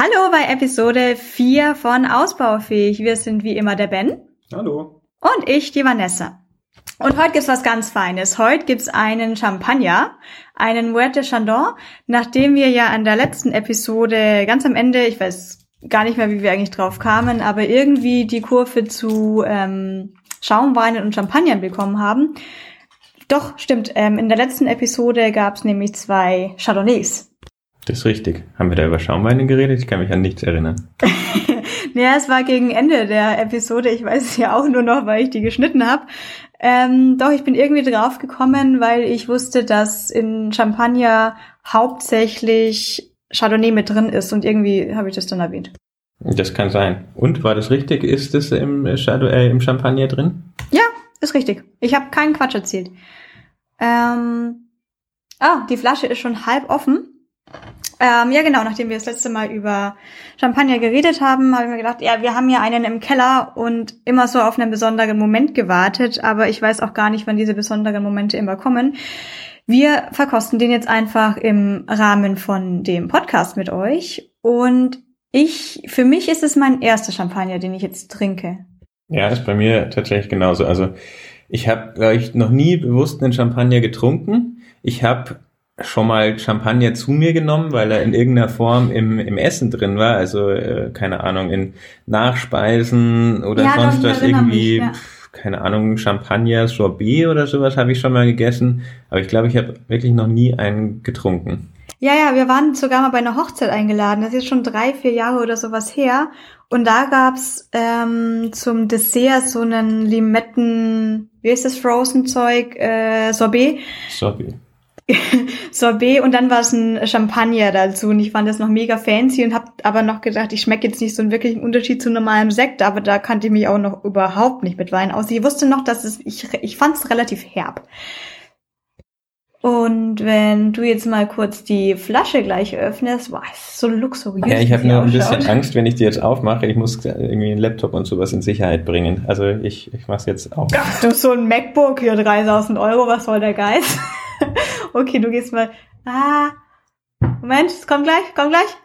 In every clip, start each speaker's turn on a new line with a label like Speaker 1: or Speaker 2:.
Speaker 1: Hallo bei Episode 4 von Ausbaufähig. Wir sind wie immer der Ben.
Speaker 2: Hallo.
Speaker 1: Und ich, die Vanessa. Und heute gibt's was ganz Feines. Heute gibt's einen Champagner, einen Muerte Chandon, nachdem wir ja an der letzten Episode ganz am Ende, ich weiß gar nicht mehr, wie wir eigentlich drauf kamen, aber irgendwie die Kurve zu ähm, Schaumweinen und Champagnern bekommen haben. Doch, stimmt. Ähm, in der letzten Episode gab's nämlich zwei Chardonnays.
Speaker 2: Das ist richtig. Haben wir da über Schaumweine geredet? Ich kann mich an nichts erinnern.
Speaker 1: naja, es war gegen Ende der Episode. Ich weiß es ja auch nur noch, weil ich die geschnitten habe. Ähm, doch, ich bin irgendwie drauf gekommen, weil ich wusste, dass in Champagner hauptsächlich Chardonnay mit drin ist und irgendwie habe ich das dann erwähnt.
Speaker 2: Das kann sein. Und war das richtig? Ist es im, äh, im Champagner drin?
Speaker 1: Ja, ist richtig. Ich habe keinen Quatsch erzählt. Ähm, ah, die Flasche ist schon halb offen. Ähm, ja, genau, nachdem wir das letzte Mal über Champagner geredet haben, habe ich mir gedacht, ja, wir haben ja einen im Keller und immer so auf einen besonderen Moment gewartet, aber ich weiß auch gar nicht, wann diese besonderen Momente immer kommen. Wir verkosten den jetzt einfach im Rahmen von dem Podcast mit euch und ich, für mich ist es mein erster Champagner, den ich jetzt trinke.
Speaker 2: Ja, ist bei mir tatsächlich genauso. Also ich habe, glaube ich, noch nie bewusst einen Champagner getrunken. Ich habe schon mal Champagner zu mir genommen, weil er in irgendeiner Form im, im Essen drin war. Also, äh, keine Ahnung, in Nachspeisen oder ja, sonst was irgendwie, mich, ja. keine Ahnung, Champagner, Sorbet oder sowas habe ich schon mal gegessen. Aber ich glaube, ich habe wirklich noch nie einen getrunken.
Speaker 1: Ja, ja, wir waren sogar mal bei einer Hochzeit eingeladen. Das ist schon drei, vier Jahre oder sowas her. Und da gab's ähm, zum Dessert so einen Limetten, wie ist das Frozen-Zeug, äh, Sorbet.
Speaker 2: Sorbet.
Speaker 1: Sorbet und dann war es ein Champagner dazu und ich fand das noch mega fancy und habe aber noch gedacht, ich schmecke jetzt nicht so einen wirklichen Unterschied zu normalem Sekt, aber da kannte ich mich auch noch überhaupt nicht mit Wein aus. Ich wusste noch, dass es, ich, ich fand es relativ herb. Und wenn du jetzt mal kurz die Flasche gleich öffnest, wow, ist so luxuriös.
Speaker 2: Ja, ich habe nur ein bisschen Angst, wenn ich die jetzt aufmache. Ich muss irgendwie einen Laptop und sowas in Sicherheit bringen. Also ich, ich mach's jetzt auf.
Speaker 1: Ach, du so ein MacBook hier 3000 Euro, was soll der Geist? okay, du gehst mal. Ah. Moment, es kommt gleich, kommt gleich.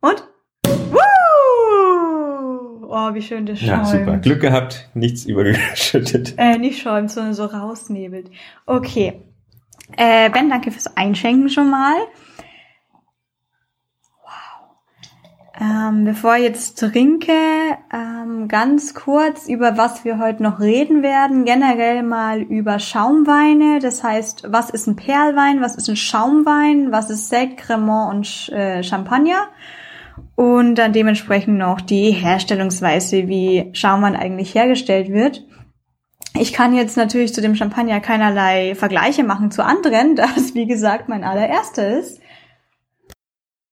Speaker 1: Und? Woo! Oh, wie schön das schäumt. Ja, super.
Speaker 2: Glück gehabt, nichts übergeschüttet.
Speaker 1: Äh, nicht schäumt, sondern so rausnebelt. Okay. Äh, ben, danke fürs Einschenken schon mal. Ähm, bevor ich jetzt trinke, ähm, ganz kurz über was wir heute noch reden werden. Generell mal über Schaumweine. Das heißt, was ist ein Perlwein, was ist ein Schaumwein, was ist Sekt, Cremant und äh, Champagner. Und dann dementsprechend noch die Herstellungsweise, wie Schaumwein eigentlich hergestellt wird. Ich kann jetzt natürlich zu dem Champagner keinerlei Vergleiche machen zu anderen, da es wie gesagt mein allererster ist.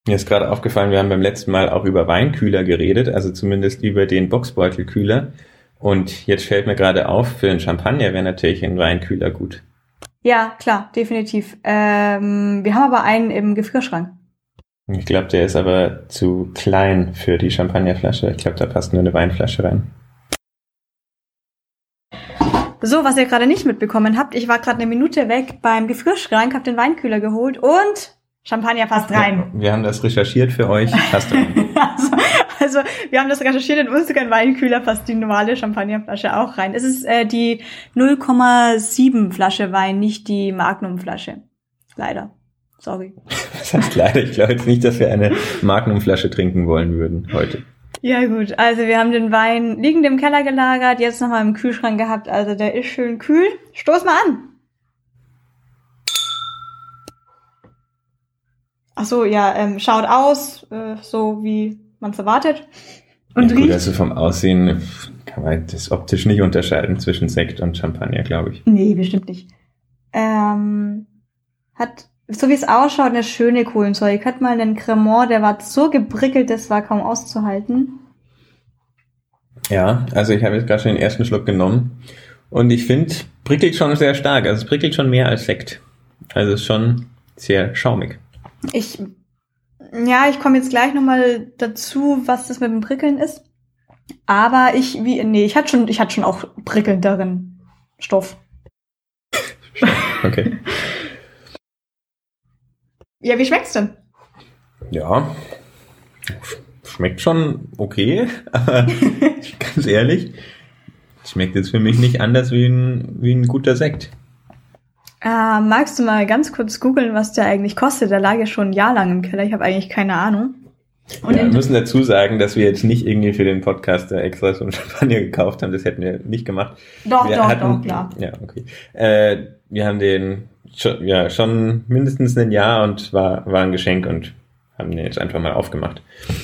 Speaker 2: Mir ist gerade aufgefallen, wir haben beim letzten Mal auch über Weinkühler geredet, also zumindest über den Boxbeutelkühler. Und jetzt fällt mir gerade auf, für einen Champagner wäre natürlich ein Weinkühler gut.
Speaker 1: Ja, klar, definitiv. Ähm, wir haben aber einen im Gefrierschrank.
Speaker 2: Ich glaube, der ist aber zu klein für die Champagnerflasche. Ich glaube, da passt nur eine Weinflasche rein.
Speaker 1: So, was ihr gerade nicht mitbekommen habt, ich war gerade eine Minute weg beim Gefrierschrank, habe den Weinkühler geholt und Champagner passt rein.
Speaker 2: Wir haben das recherchiert für euch. Passt rein.
Speaker 1: also, also, wir haben das recherchiert in unseren Weinkühler passt die normale Champagnerflasche auch rein. Es ist äh, die 0,7 Flasche Wein, nicht die Magnumflasche. Leider. Sorry.
Speaker 2: Das heißt leider. Ich glaube jetzt nicht, dass wir eine Magnumflasche trinken wollen würden heute.
Speaker 1: Ja gut, also wir haben den Wein liegend im Keller gelagert, jetzt nochmal im Kühlschrank gehabt. Also der ist schön kühl. Stoß mal an. Ach so, ja, ähm, schaut aus, äh, so wie man es erwartet.
Speaker 2: Und ja, gut, also vom Aussehen kann man das optisch nicht unterscheiden zwischen Sekt und Champagner, glaube ich.
Speaker 1: Nee, bestimmt nicht. Ähm, hat, so wie es ausschaut, eine schöne Kohlensäure. Ich hatte mal einen Cremant, der war so gebrickelt, das war kaum auszuhalten.
Speaker 2: Ja, also ich habe jetzt gerade schon den ersten Schluck genommen. Und ich finde, prickelt schon sehr stark. Also es prickelt schon mehr als Sekt. Also es ist schon sehr schaumig.
Speaker 1: Ich, ja, ich komme jetzt gleich nochmal dazu, was das mit dem Prickeln ist. Aber ich, wie, nee, ich hatte schon, ich hatte schon auch prickelnderen Stoff.
Speaker 2: Okay.
Speaker 1: ja, wie schmeckt's denn?
Speaker 2: Ja, Schmeckt schon okay, aber ganz ehrlich, schmeckt jetzt für mich nicht anders wie ein, wie ein guter Sekt.
Speaker 1: Äh, magst du mal ganz kurz googeln, was der eigentlich kostet? Der lag ja schon ein Jahr lang im Keller. Ich habe eigentlich keine Ahnung.
Speaker 2: Und ja, wir müssen dazu sagen, dass wir jetzt nicht irgendwie für den Podcast extra so ein Champagner gekauft haben. Das hätten wir nicht gemacht.
Speaker 1: Doch,
Speaker 2: wir
Speaker 1: doch,
Speaker 2: hatten,
Speaker 1: doch, klar.
Speaker 2: Ja, okay. Äh, wir haben den schon, ja, schon mindestens ein Jahr und war, war ein Geschenk und haben den jetzt einfach mal aufgemacht.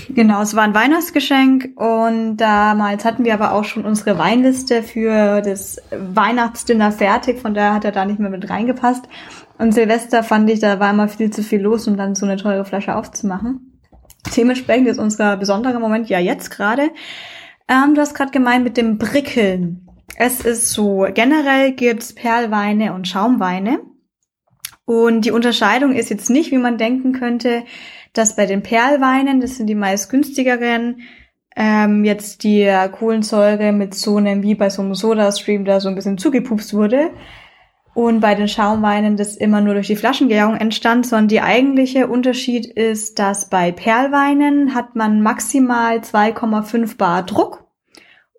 Speaker 1: Genau, es war ein Weihnachtsgeschenk und damals hatten wir aber auch schon unsere Weinliste für das Weihnachtsdinner fertig, von daher hat er da nicht mehr mit reingepasst. Und Silvester fand ich, da war immer viel zu viel los, um dann so eine teure Flasche aufzumachen. Dementsprechend ist unser besonderer Moment ja jetzt gerade. Ähm, du hast gerade gemeint mit dem Brickeln. Es ist so, generell gibt's Perlweine und Schaumweine. Und die Unterscheidung ist jetzt nicht, wie man denken könnte, dass bei den Perlweinen, das sind die meist günstigeren, ähm, jetzt die Kohlensäure mit so einem, wie bei so einem Soda-Stream da so ein bisschen zugepupst wurde. Und bei den Schaumweinen das immer nur durch die Flaschengärung entstand, sondern die eigentliche Unterschied ist, dass bei Perlweinen hat man maximal 2,5 Bar Druck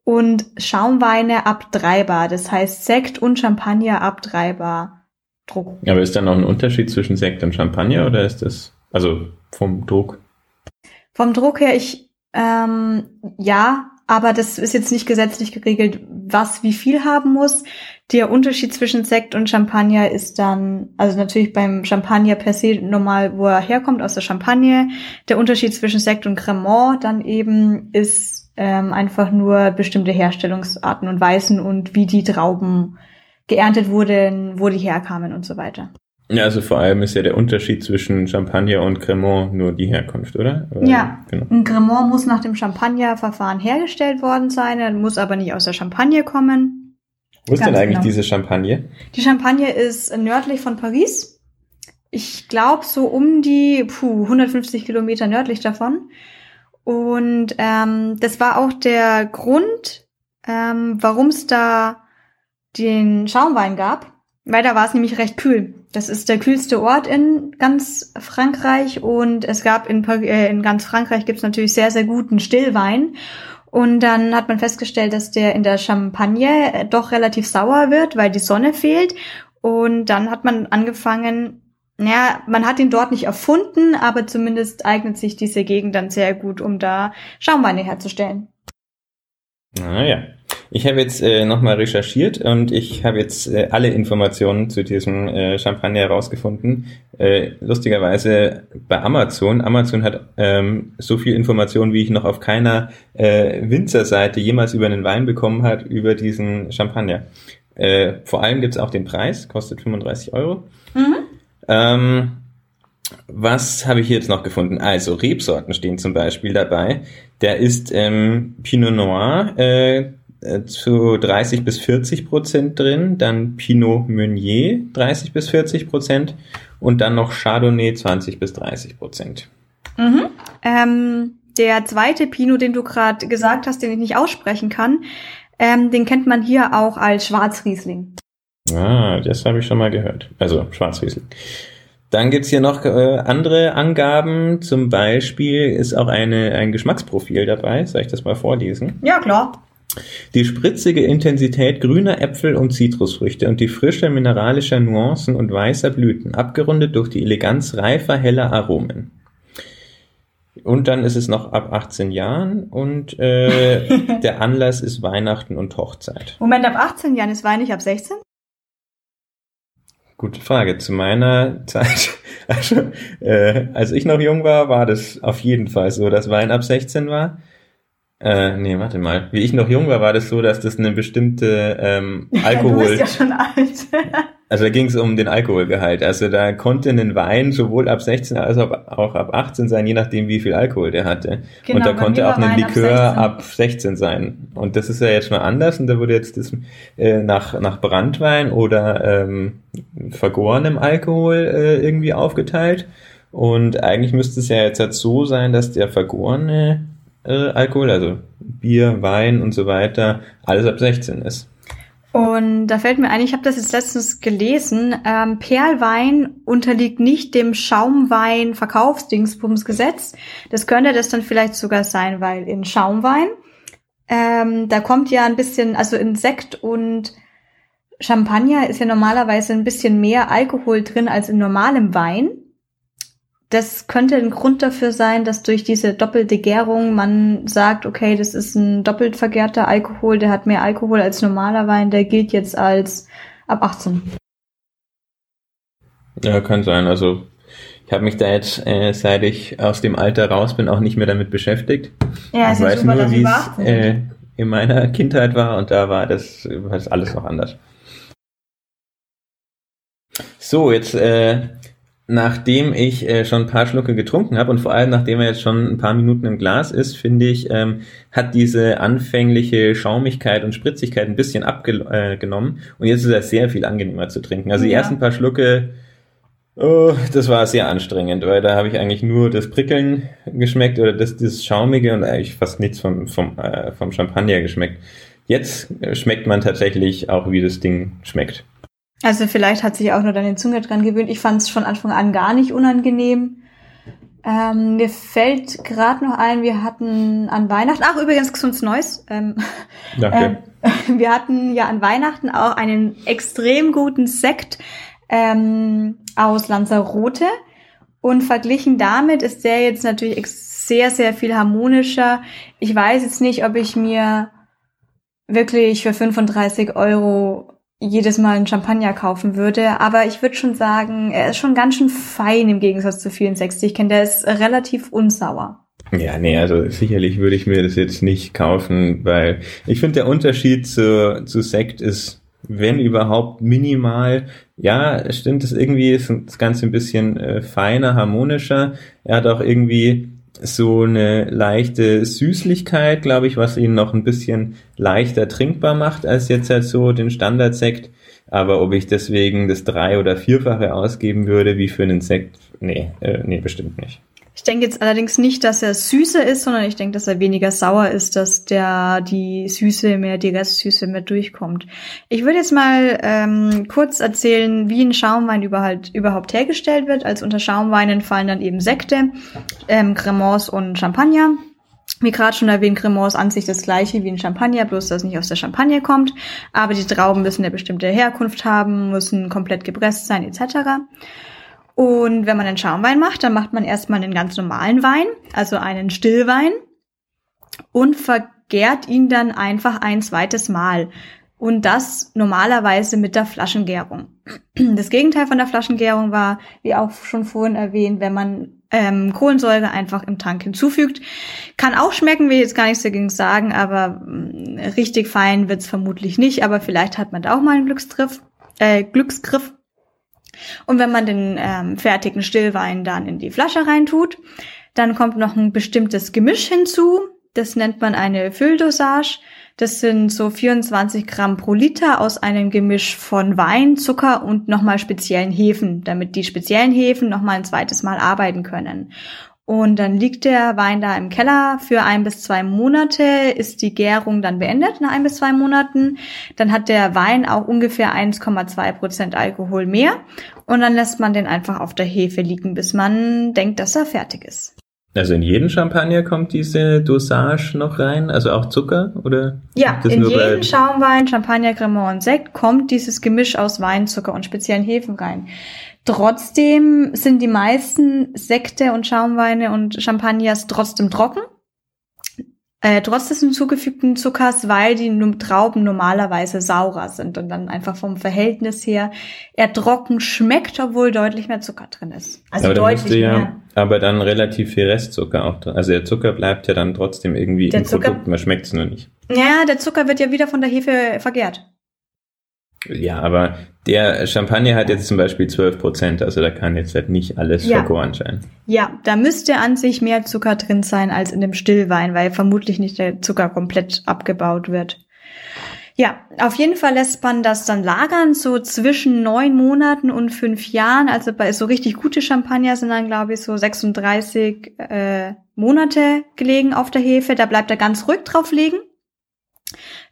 Speaker 1: und Schaumweine ab 3 Bar. Das heißt Sekt und Champagner ab 3 Bar Druck.
Speaker 2: Aber ist da noch ein Unterschied zwischen Sekt und Champagner oder ist das, also vom Druck?
Speaker 1: Vom Druck her, ich, ähm, ja, aber das ist jetzt nicht gesetzlich geregelt, was wie viel haben muss. Der Unterschied zwischen Sekt und Champagner ist dann, also natürlich beim Champagner per se normal, wo er herkommt, aus der Champagne. Der Unterschied zwischen Sekt und Cremant dann eben ist ähm, einfach nur bestimmte Herstellungsarten und Weisen und wie die Trauben geerntet wurden, wo die herkamen und so weiter.
Speaker 2: Ja, also vor allem ist ja der Unterschied zwischen Champagner und Cremant nur die Herkunft, oder? oder
Speaker 1: ja, genau. ein Cremant muss nach dem Champagner-Verfahren hergestellt worden sein, muss aber nicht aus der Champagne kommen.
Speaker 2: Wo ist Ganz denn eigentlich genau. diese Champagne?
Speaker 1: Die Champagne ist nördlich von Paris. Ich glaube so um die puh, 150 Kilometer nördlich davon. Und ähm, das war auch der Grund, ähm, warum es da den Schaumwein gab, weil da war es nämlich recht kühl. Das ist der kühlste Ort in ganz Frankreich und es gab in, äh, in ganz Frankreich gibt es natürlich sehr, sehr guten Stillwein. Und dann hat man festgestellt, dass der in der Champagne äh, doch relativ sauer wird, weil die Sonne fehlt. Und dann hat man angefangen, naja, man hat ihn dort nicht erfunden, aber zumindest eignet sich diese Gegend dann sehr gut, um da Schaumweine herzustellen.
Speaker 2: Ah ja. Ich habe jetzt äh, nochmal recherchiert und ich habe jetzt äh, alle Informationen zu diesem äh, Champagner herausgefunden. Äh, lustigerweise bei Amazon. Amazon hat ähm, so viel Informationen, wie ich noch auf keiner äh, Winzerseite jemals über einen Wein bekommen hat, über diesen Champagner. Äh, vor allem gibt's auch den Preis, kostet 35 Euro. Mhm. Ähm, was habe ich jetzt noch gefunden? Also Rebsorten stehen zum Beispiel dabei. Der ist ähm, Pinot Noir, äh, äh, zu 30 bis 40 Prozent drin, dann Pinot Meunier 30 bis 40 Prozent und dann noch Chardonnay 20 bis 30 Prozent.
Speaker 1: Mhm. Ähm, der zweite Pinot, den du gerade gesagt hast, den ich nicht aussprechen kann, ähm, den kennt man hier auch als Schwarzriesling.
Speaker 2: Ah, das habe ich schon mal gehört. Also Schwarzriesling. Dann gibt's hier noch äh, andere Angaben. Zum Beispiel ist auch eine, ein Geschmacksprofil dabei. Soll ich das mal vorlesen?
Speaker 1: Ja, klar.
Speaker 2: Die spritzige Intensität grüner Äpfel und Zitrusfrüchte und die Frische mineralischer Nuancen und weißer Blüten, abgerundet durch die Eleganz reifer, heller Aromen. Und dann ist es noch ab 18 Jahren und äh, der Anlass ist Weihnachten und Hochzeit.
Speaker 1: Moment, ab 18 Jahren ist Wein nicht ab 16?
Speaker 2: Gute Frage. Zu meiner Zeit, also, äh, als ich noch jung war, war das auf jeden Fall so, dass Wein ab 16 war. Äh, nee, warte mal. Wie ich noch jung war, war das so, dass das eine bestimmte ähm, Alkohol.
Speaker 1: du bist ja schon alt.
Speaker 2: also da ging es um den Alkoholgehalt. Also da konnte ein Wein sowohl ab 16 als auch ab 18 sein, je nachdem, wie viel Alkohol der hatte. Genau, und da konnte auch ein Likör ab 16. ab 16. sein. Und das ist ja jetzt schon anders. Und da wurde jetzt das äh, nach, nach Brandwein oder ähm, vergorenem Alkohol äh, irgendwie aufgeteilt. Und eigentlich müsste es ja jetzt halt so sein, dass der vergorene äh, Alkohol, also Bier, Wein und so weiter, alles ab 16 ist.
Speaker 1: Und da fällt mir ein, ich habe das jetzt letztens gelesen, ähm, Perlwein unterliegt nicht dem Schaumwein-Verkaufsdingsbumsgesetz. Das könnte das dann vielleicht sogar sein, weil in Schaumwein, ähm, da kommt ja ein bisschen, also in Sekt und Champagner ist ja normalerweise ein bisschen mehr Alkohol drin als in normalem Wein das könnte ein Grund dafür sein, dass durch diese doppelte Gärung man sagt, okay, das ist ein doppelt vergärter Alkohol, der hat mehr Alkohol als normaler Wein, der gilt jetzt als ab 18.
Speaker 2: Ja, kann sein. Also ich habe mich da jetzt, äh, seit ich aus dem Alter raus bin, auch nicht mehr damit beschäftigt. Ja, ich weiß super, nur, wie es äh, in meiner Kindheit war und da war das, war das alles noch anders. So, jetzt äh, nachdem ich äh, schon ein paar Schlucke getrunken habe und vor allem nachdem er jetzt schon ein paar Minuten im Glas ist, finde ich, ähm, hat diese anfängliche Schaumigkeit und Spritzigkeit ein bisschen abgenommen äh, und jetzt ist er sehr viel angenehmer zu trinken. Also die ja. ersten paar Schlucke, oh, das war sehr anstrengend, weil da habe ich eigentlich nur das Prickeln geschmeckt oder das, das Schaumige und eigentlich fast nichts vom, vom, äh, vom Champagner geschmeckt. Jetzt schmeckt man tatsächlich auch, wie das Ding schmeckt.
Speaker 1: Also vielleicht hat sich auch nur deine Zunge dran gewöhnt. Ich fand es von Anfang an gar nicht unangenehm. Ähm, mir fällt gerade noch ein, wir hatten an Weihnachten, ach übrigens gesundes Neues. Ähm, Danke. Ähm, wir hatten ja an Weihnachten auch einen extrem guten Sekt ähm, aus Lanzarote und verglichen damit ist der jetzt natürlich sehr, sehr viel harmonischer. Ich weiß jetzt nicht, ob ich mir wirklich für 35 Euro jedes Mal einen Champagner kaufen würde. Aber ich würde schon sagen, er ist schon ganz schön fein im Gegensatz zu vielen Sechs, die ich kenne. Der ist relativ unsauer.
Speaker 2: Ja, nee, also sicherlich würde ich mir das jetzt nicht kaufen, weil ich finde, der Unterschied zu, zu Sekt ist, wenn überhaupt, minimal. Ja, stimmt, das irgendwie ist das Ganze ein bisschen äh, feiner, harmonischer. Er hat auch irgendwie so eine leichte Süßlichkeit, glaube ich, was ihn noch ein bisschen leichter trinkbar macht als jetzt halt so den Standardsekt. Aber ob ich deswegen das drei- oder vierfache ausgeben würde wie für einen Sekt, nee, äh, nee, bestimmt nicht.
Speaker 1: Ich denke jetzt allerdings nicht, dass er süßer ist, sondern ich denke, dass er weniger sauer ist, dass der die Süße mehr, die Restsüße mehr durchkommt. Ich würde jetzt mal ähm, kurz erzählen, wie ein Schaumwein überhaupt, überhaupt hergestellt wird. Als unter Schaumweinen fallen dann eben Sekte, ähm, Cremants und Champagner. Wie gerade schon erwähnt, Cremant ist an sich das gleiche wie ein Champagner, bloß dass es nicht aus der Champagne kommt. Aber die Trauben müssen eine bestimmte Herkunft haben, müssen komplett gepresst sein etc. Und wenn man einen Schaumwein macht, dann macht man erstmal einen ganz normalen Wein, also einen Stillwein und vergärt ihn dann einfach ein zweites Mal. Und das normalerweise mit der Flaschengärung. Das Gegenteil von der Flaschengärung war, wie auch schon vorhin erwähnt, wenn man ähm, Kohlensäure einfach im Tank hinzufügt. Kann auch schmecken, will ich jetzt gar nichts dagegen sagen, aber mh, mm, richtig fein wird's vermutlich nicht. Aber vielleicht hat man da auch mal einen Glücksgriff. Äh, Glücksgriff. Und wenn man den ähm, fertigen Stillwein dann in die Flasche reintut, dann kommt noch ein bestimmtes Gemisch hinzu. Das nennt man eine Fülldosage. Das sind so 24 Gramm pro Liter aus einem Gemisch von Wein, Zucker und nochmal speziellen Hefen, damit die speziellen Hefen nochmal ein zweites Mal arbeiten können. Und dann liegt der Wein da im Keller für ein bis zwei Monate, ist die Gärung dann beendet nach ein bis zwei Monaten. Dann hat der Wein auch ungefähr 1,2 Prozent Alkohol mehr. Und dann lässt man den einfach auf der Hefe liegen, bis man denkt, dass er fertig ist.
Speaker 2: Also in jeden Champagner kommt diese Dosage noch rein, also auch Zucker oder?
Speaker 1: Ja, in jeden Schaumwein, Champagner, Cremant und Sekt kommt dieses Gemisch aus Wein, Zucker und speziellen Hefen rein. Trotzdem sind die meisten Sekte und Schaumweine und Champagners trotzdem trocken. Äh, trotz des hinzugefügten Zuckers, weil die Trauben normalerweise saurer sind und dann einfach vom Verhältnis her eher trocken schmeckt, obwohl deutlich mehr Zucker drin ist.
Speaker 2: Also aber deutlich ja, mehr. Aber dann relativ viel Restzucker auch drin. Also der Zucker bleibt ja dann trotzdem irgendwie der im Zucker, Produkt, man schmeckt es nur nicht.
Speaker 1: Ja, der Zucker wird ja wieder von der Hefe vergärt.
Speaker 2: Ja, aber der Champagner hat jetzt zum Beispiel 12 Prozent, also da kann jetzt halt nicht alles ja. vergoren sein.
Speaker 1: Ja, da müsste an sich mehr Zucker drin sein als in dem Stillwein, weil vermutlich nicht der Zucker komplett abgebaut wird. Ja, auf jeden Fall lässt man das dann lagern, so zwischen neun Monaten und fünf Jahren. Also bei so richtig gute Champagner sind dann, glaube ich, so 36 äh, Monate gelegen auf der Hefe. Da bleibt er ganz ruhig drauf liegen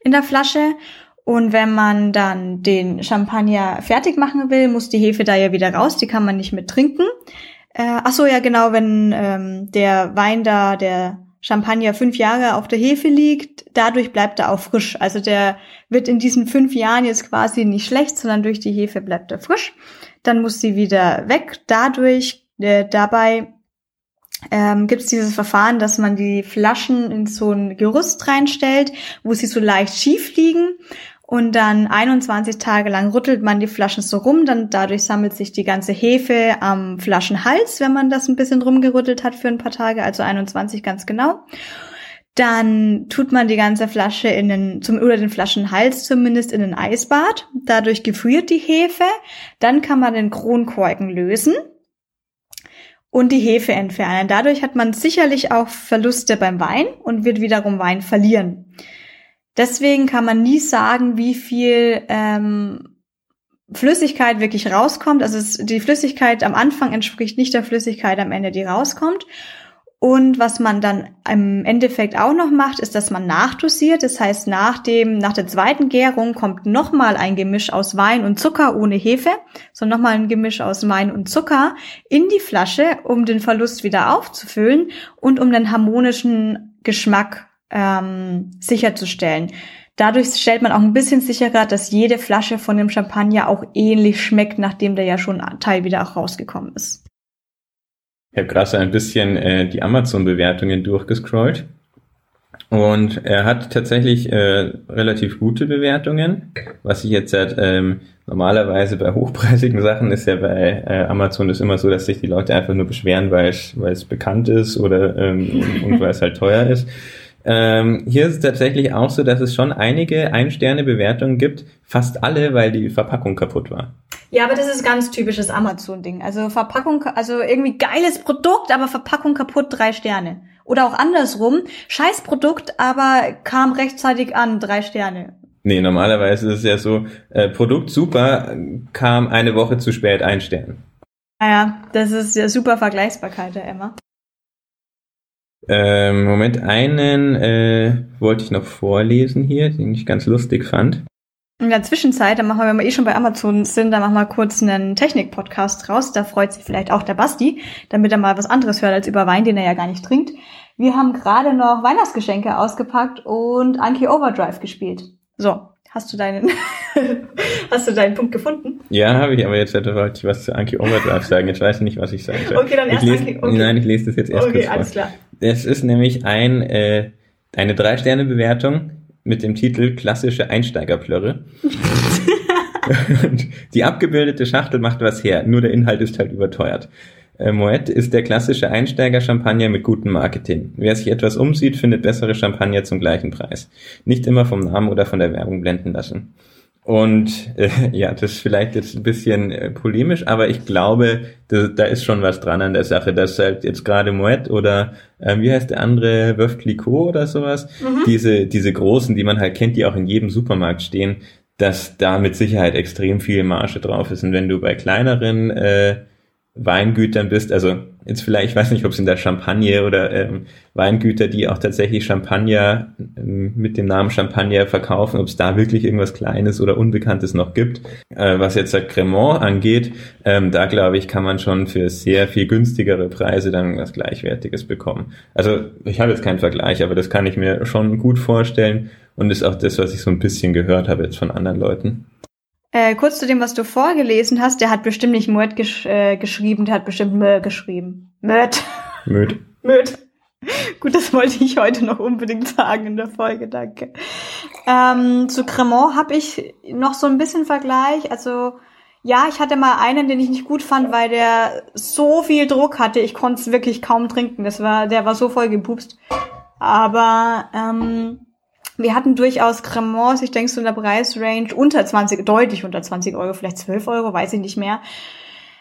Speaker 1: in der Flasche. Und wenn man dann den Champagner fertig machen will, muss die Hefe da ja wieder raus, die kann man nicht mit trinken. Äh, ach so, ja genau, wenn ähm, der Wein da, der Champagner fünf Jahre auf der Hefe liegt, dadurch bleibt er auch frisch. Also der wird in diesen fünf Jahren jetzt quasi nicht schlecht, sondern durch die Hefe bleibt er frisch. Dann muss sie wieder weg. Dadurch, äh, dabei ähm, gibt es dieses Verfahren, dass man die Flaschen in so ein Gerüst reinstellt, wo sie so leicht schief liegen und dann 21 Tage lang rüttelt man die Flaschen so rum, dann dadurch sammelt sich die ganze Hefe am Flaschenhals, wenn man das ein bisschen rumgerüttelt hat für ein paar Tage, also 21 ganz genau. Dann tut man die ganze Flasche in den, zum, oder den Flaschenhals zumindest in den Eisbad. Dadurch gefriert die Hefe. Dann kann man den Kronkorken lösen und die Hefe entfernen. Dadurch hat man sicherlich auch Verluste beim Wein und wird wiederum Wein verlieren. Deswegen kann man nie sagen, wie viel ähm, Flüssigkeit wirklich rauskommt. Also es, die Flüssigkeit am Anfang entspricht nicht der Flüssigkeit am Ende, die rauskommt. Und was man dann im Endeffekt auch noch macht, ist, dass man nachdosiert. Das heißt, nach dem, nach der zweiten Gärung kommt nochmal ein Gemisch aus Wein und Zucker ohne Hefe, sondern nochmal ein Gemisch aus Wein und Zucker in die Flasche, um den Verlust wieder aufzufüllen und um den harmonischen Geschmack ähm, sicherzustellen. Dadurch stellt man auch ein bisschen sicherer, dass jede Flasche von dem Champagner auch ähnlich schmeckt, nachdem der ja schon Teil wieder auch rausgekommen ist.
Speaker 2: Ich habe gerade so ein bisschen äh, die Amazon-Bewertungen durchgescrollt. Und er hat tatsächlich äh, relativ gute Bewertungen. Was ich jetzt seit ähm, normalerweise bei hochpreisigen Sachen ist ja bei äh, Amazon ist immer so, dass sich die Leute einfach nur beschweren, weil es, weil es bekannt ist oder ähm, und, und weil es halt teuer ist. Ähm, hier ist es tatsächlich auch so, dass es schon einige Ein-Sterne-Bewertungen gibt, fast alle, weil die Verpackung kaputt war.
Speaker 1: Ja, aber das ist ganz typisches Amazon-Ding. Also Verpackung, also irgendwie geiles Produkt, aber Verpackung kaputt, drei Sterne. Oder auch andersrum, scheiß Produkt, aber kam rechtzeitig an, drei Sterne.
Speaker 2: Nee, normalerweise ist es ja so, äh, Produkt super, kam eine Woche zu spät, ein Stern.
Speaker 1: Naja, das ist ja super Vergleichsbarkeit, Emma.
Speaker 2: Ähm, Moment, einen äh, wollte ich noch vorlesen hier, den ich ganz lustig fand.
Speaker 1: In der Zwischenzeit, dann machen wir, wenn wir eh schon bei Amazon sind, dann machen wir kurz einen Technik-Podcast raus. Da freut sich vielleicht auch der Basti, damit er mal was anderes hört als über Wein, den er ja gar nicht trinkt. Wir haben gerade noch Weihnachtsgeschenke ausgepackt und Anki Overdrive gespielt. So, hast du deinen, hast du deinen Punkt gefunden?
Speaker 2: Ja, habe ich, aber jetzt wollte ich was zu Anki Overdrive sagen. Jetzt weiß ich nicht, was ich sagen soll.
Speaker 1: Okay, dann erst
Speaker 2: lese,
Speaker 1: Anki. Okay.
Speaker 2: Nein, ich lese das jetzt erst
Speaker 1: Okay,
Speaker 2: kurz vor.
Speaker 1: alles klar.
Speaker 2: Es ist nämlich ein, äh, eine Drei-Sterne-Bewertung mit dem Titel Klassische Einsteigerplörre. Und die abgebildete Schachtel macht was her, nur der Inhalt ist halt überteuert. Äh, Moet ist der klassische Einsteiger-Champagner mit gutem Marketing. Wer sich etwas umsieht, findet bessere Champagner zum gleichen Preis. Nicht immer vom Namen oder von der Werbung blenden lassen. Und äh, ja, das ist vielleicht jetzt ein bisschen äh, polemisch, aber ich glaube, da, da ist schon was dran an der Sache, dass halt jetzt gerade Moet oder äh, wie heißt der andere, Veuve Clicquot oder sowas,
Speaker 1: Mhm.
Speaker 2: diese, diese großen, die man halt kennt, die auch in jedem Supermarkt stehen, dass da mit Sicherheit extrem viel Marge drauf ist. Und wenn du bei kleineren äh, Weingütern bist, also jetzt vielleicht, ich weiß nicht, ob es in der Champagne oder ähm, Weingüter, die auch tatsächlich Champagner ähm, mit dem Namen Champagner verkaufen, ob es da wirklich irgendwas Kleines oder Unbekanntes noch gibt. Äh, was jetzt der Cremant angeht, ähm, da glaube ich, kann man schon für sehr viel günstigere Preise dann was Gleichwertiges bekommen. Also ich habe jetzt keinen Vergleich, aber das kann ich mir schon gut vorstellen und ist auch das, was ich so ein bisschen gehört habe jetzt von anderen Leuten.
Speaker 1: Äh, kurz zu dem, was du vorgelesen hast, der hat bestimmt nicht Moet gesch äh, geschrieben, der hat bestimmt Mö geschrieben. Möd.
Speaker 2: Möd.
Speaker 1: Möd. Gut, das wollte ich heute noch unbedingt sagen in der Folge, danke. Ähm, zu Cremant habe ich noch so ein bisschen Vergleich. Also ja, ich hatte mal einen, den ich nicht gut fand, weil der so viel Druck hatte, ich konnte es wirklich kaum trinken. Das war, der war so voll gepupst. Aber ähm, wir hatten durchaus Cremants, ich denke so in der Preisrange unter 20, deutlich unter 20 Euro, vielleicht 12 Euro, weiß ich nicht mehr.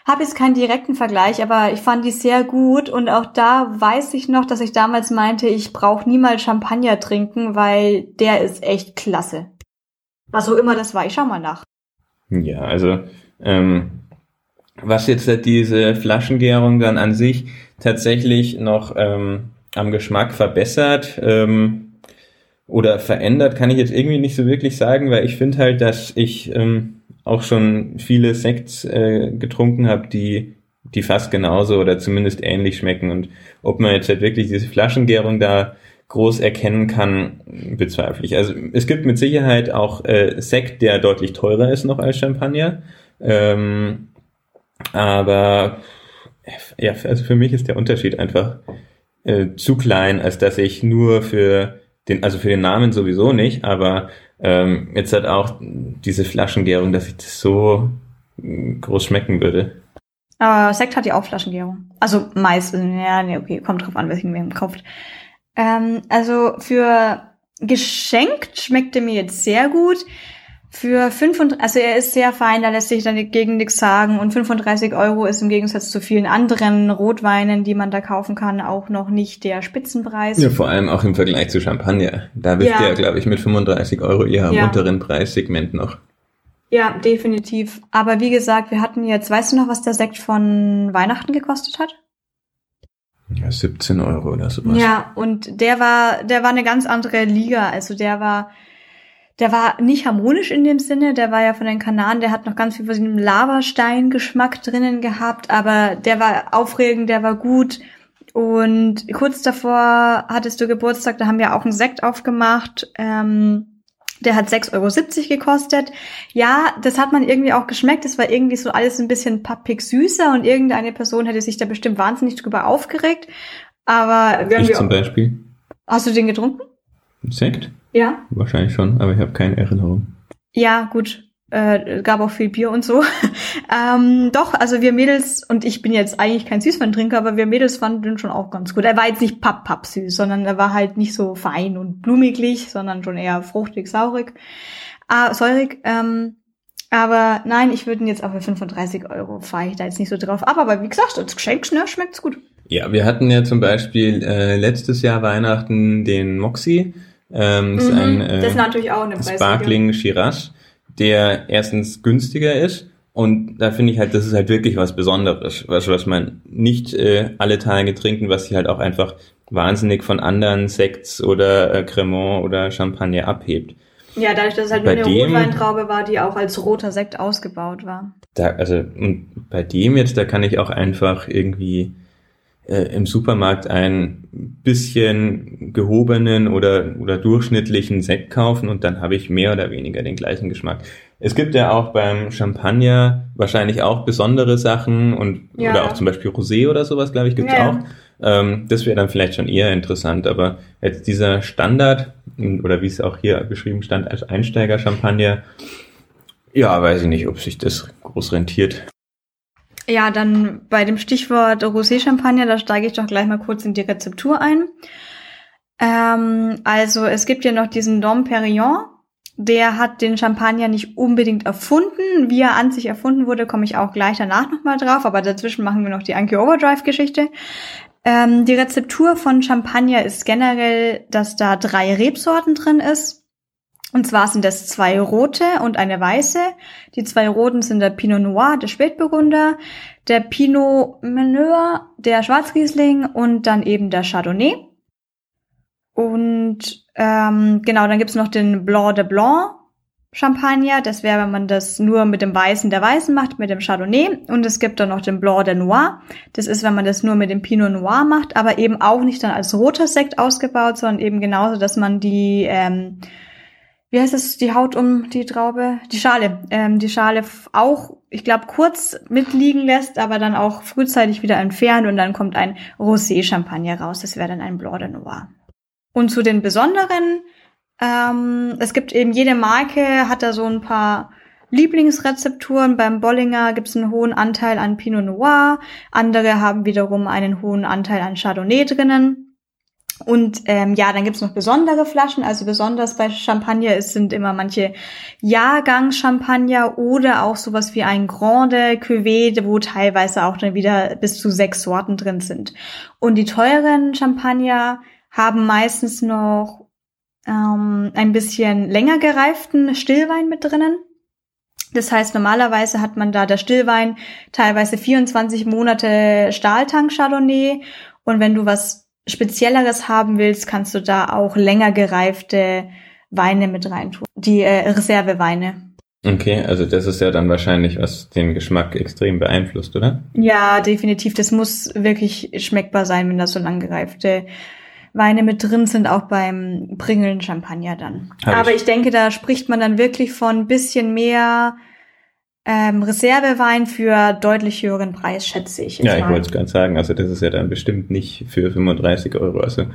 Speaker 1: Habe jetzt keinen direkten Vergleich, aber ich fand die sehr gut und auch da weiß ich noch, dass ich damals meinte, ich brauche niemals Champagner trinken, weil der ist echt klasse. Was auch immer das war, ich schau mal nach.
Speaker 2: Ja, also ähm, was jetzt diese Flaschengärung dann an sich tatsächlich noch ähm, am Geschmack verbessert ähm, oder verändert, kann ich jetzt irgendwie nicht so wirklich sagen, weil ich finde halt, dass ich ähm, auch schon viele Sekts äh, getrunken habe, die die fast genauso oder zumindest ähnlich schmecken. Und ob man jetzt halt wirklich diese Flaschengärung da groß erkennen kann, bezweifle ich. Also es gibt mit Sicherheit auch äh, Sekt, der deutlich teurer ist noch als Champagner. Ähm, aber ja, also für mich ist der Unterschied einfach äh, zu klein, als dass ich nur für den, also für den Namen sowieso nicht, aber ähm, jetzt hat auch diese Flaschengärung, dass ich das so äh, groß schmecken würde.
Speaker 1: Aber Sekt hat ja auch Flaschengärung. Also meist, ja, nee, okay, kommt drauf an, ich mir kauft. Ähm, also für geschenkt schmeckt er mir jetzt sehr gut. Für 35, also er ist sehr fein, da lässt sich dann gegen nichts sagen. Und 35 Euro ist im Gegensatz zu vielen anderen Rotweinen, die man da kaufen kann, auch noch nicht der Spitzenpreis.
Speaker 2: Ja, vor allem auch im Vergleich zu Champagner. Da bist ja. du ja, glaube ich, mit 35 Euro eher am ja. unteren Preissegment noch.
Speaker 1: Ja, definitiv. Aber wie gesagt, wir hatten jetzt, weißt du noch, was der Sekt von Weihnachten gekostet hat?
Speaker 2: Ja, 17 Euro oder sowas.
Speaker 1: Ja, und der war, der war eine ganz andere Liga. Also der war, der war nicht harmonisch in dem Sinne, der war ja von den Kanaren, der hat noch ganz viel von diesem Lavastein-Geschmack drinnen gehabt, aber der war aufregend, der war gut. Und kurz davor hattest du Geburtstag, da haben wir auch einen Sekt aufgemacht. Ähm, der hat 6,70 Euro gekostet. Ja, das hat man irgendwie auch geschmeckt. Das war irgendwie so alles ein bisschen pappig süßer und irgendeine Person hätte sich da bestimmt wahnsinnig drüber aufgeregt. Aber
Speaker 2: ich zum Beispiel.
Speaker 1: Hast du den getrunken?
Speaker 2: Sekt?
Speaker 1: Ja.
Speaker 2: Wahrscheinlich schon, aber ich habe keine Erinnerung.
Speaker 1: Ja, gut. Äh, gab auch viel Bier und so. ähm, doch, also wir Mädels, und ich bin jetzt eigentlich kein Süßweintrinker, aber wir Mädels fanden den schon auch ganz gut. Er war jetzt nicht papp-papp süß, sondern er war halt nicht so fein und blumiglich, sondern schon eher fruchtig, saurig, ah, säurig. Ähm, aber nein, ich würde ihn jetzt auch für 35 Euro fahre ich da jetzt nicht so drauf ab. Aber wie gesagt, als Geschenk ne, schmeckt's gut.
Speaker 2: Ja, wir hatten ja zum Beispiel äh, letztes Jahr Weihnachten den Moxie ähm, ist
Speaker 1: Mhm,
Speaker 2: ein äh,
Speaker 1: das ist natürlich auch eine.
Speaker 2: Sparkling Shiraz, der erstens günstiger ist und da finde ich halt, das ist halt wirklich was Besonderes, was, was man nicht äh, alle Tage trinken, was sich halt auch einfach wahnsinnig von anderen Sekts oder äh, Cremant oder Champagner abhebt.
Speaker 1: Ja, dadurch, dass es halt
Speaker 2: Bei
Speaker 1: nur eine
Speaker 2: dem-
Speaker 1: Rotweintraube war, die auch als roter Sekt ausgebaut war.
Speaker 2: Da, also und bei dem jetzt, da kann ich auch einfach irgendwie äh, im Supermarkt ein bisschen gehobenen oder, oder durchschnittlichen Sekt kaufen und dann habe ich mehr oder weniger den gleichen Geschmack. Es gibt ja auch beim Champagner wahrscheinlich auch besondere Sachen und
Speaker 1: Ja.
Speaker 2: oder auch zum Beispiel Rosé oder sowas, glaube ich, gibt's
Speaker 1: Ja.
Speaker 2: auch. Ähm, das wäre dann vielleicht schon eher interessant, aber jetzt dieser Standard oder wie es auch hier beschrieben stand als Einsteiger-Champagner, ja, weiß ich nicht, ob sich das groß rentiert.
Speaker 1: Ja, dann bei dem Stichwort Rosé-Champagner, da steige ich doch gleich mal kurz in die Rezeptur ein. Ähm, also es gibt ja noch diesen Dom Perignon. Der hat den Champagner nicht unbedingt erfunden. Wie er an sich erfunden wurde, komme ich auch gleich danach nochmal drauf. Aber dazwischen machen wir noch die Anki Overdrive-Geschichte. Ähm, die Rezeptur von Champagner ist generell, dass da drei Rebsorten drin ist. Und zwar sind das zwei rote und eine weiße. Die zwei roten sind der Pinot Noir, der Spätburgunder, der Pinot Meunier, der Schwarzriesling und dann eben der Chardonnay. Und ähm, genau, dann gibt's noch den Blanc de Blanc Champagner. Das wäre, wenn man das nur mit dem Weißen der Weißen macht, mit dem Chardonnay. Und es gibt dann noch den Blanc de Noir. Das ist, wenn man das nur mit dem Pinot Noir macht, aber eben auch nicht dann als roter Sekt ausgebaut, sondern eben genauso, dass man die ähm, wie heißt es, die Haut um die Traube, die Schale, ähm, die Schale auch, ich glaube, kurz mitliegen lässt, aber dann auch frühzeitig wieder entfernt und dann kommt ein Rosé-Champagner raus. Das wäre dann ein Blanc de Noir. Und zu den besonderen, ähm, es gibt eben jede Marke hat da so ein paar Lieblingsrezepturen. Beim Bollinger gibt es einen hohen Anteil an Pinot Noir, andere haben wiederum einen hohen Anteil an Chardonnay drinnen. Und ähm, ja, dann gibt's noch besondere Flaschen. Also besonders bei Champagner ist, sind immer manche Jahrgang-Champagner oder auch sowas wie ein Grande Cuvée, wo teilweise auch dann wieder bis zu sechs Sorten drin sind. Und die teuren Champagner haben meistens noch ähm, ein bisschen länger gereiften Stillwein mit drinnen. Das heißt, normalerweise hat man da der Stillwein teilweise 24 Monate Stahltank Chardonnay. Und wenn du was Spezielleres haben willst, kannst du da auch länger gereifte Weine mit reintun. Die äh, Reserveweine.
Speaker 2: Okay, also das ist ja dann wahrscheinlich, was den Geschmack extrem beeinflusst, oder?
Speaker 1: Ja, definitiv. Das muss wirklich schmeckbar sein, wenn das so lang gereifte Weine mit drin sind, auch beim Pringeln Champagner dann. Hab Aber ich. ich denke, da spricht man dann wirklich von bisschen mehr ähm, Reservewein für deutlich höheren Preis, schätze ich.
Speaker 2: ja, ich wollte es gerade sagen, also das ist ja dann bestimmt nicht für 35 Euro. Also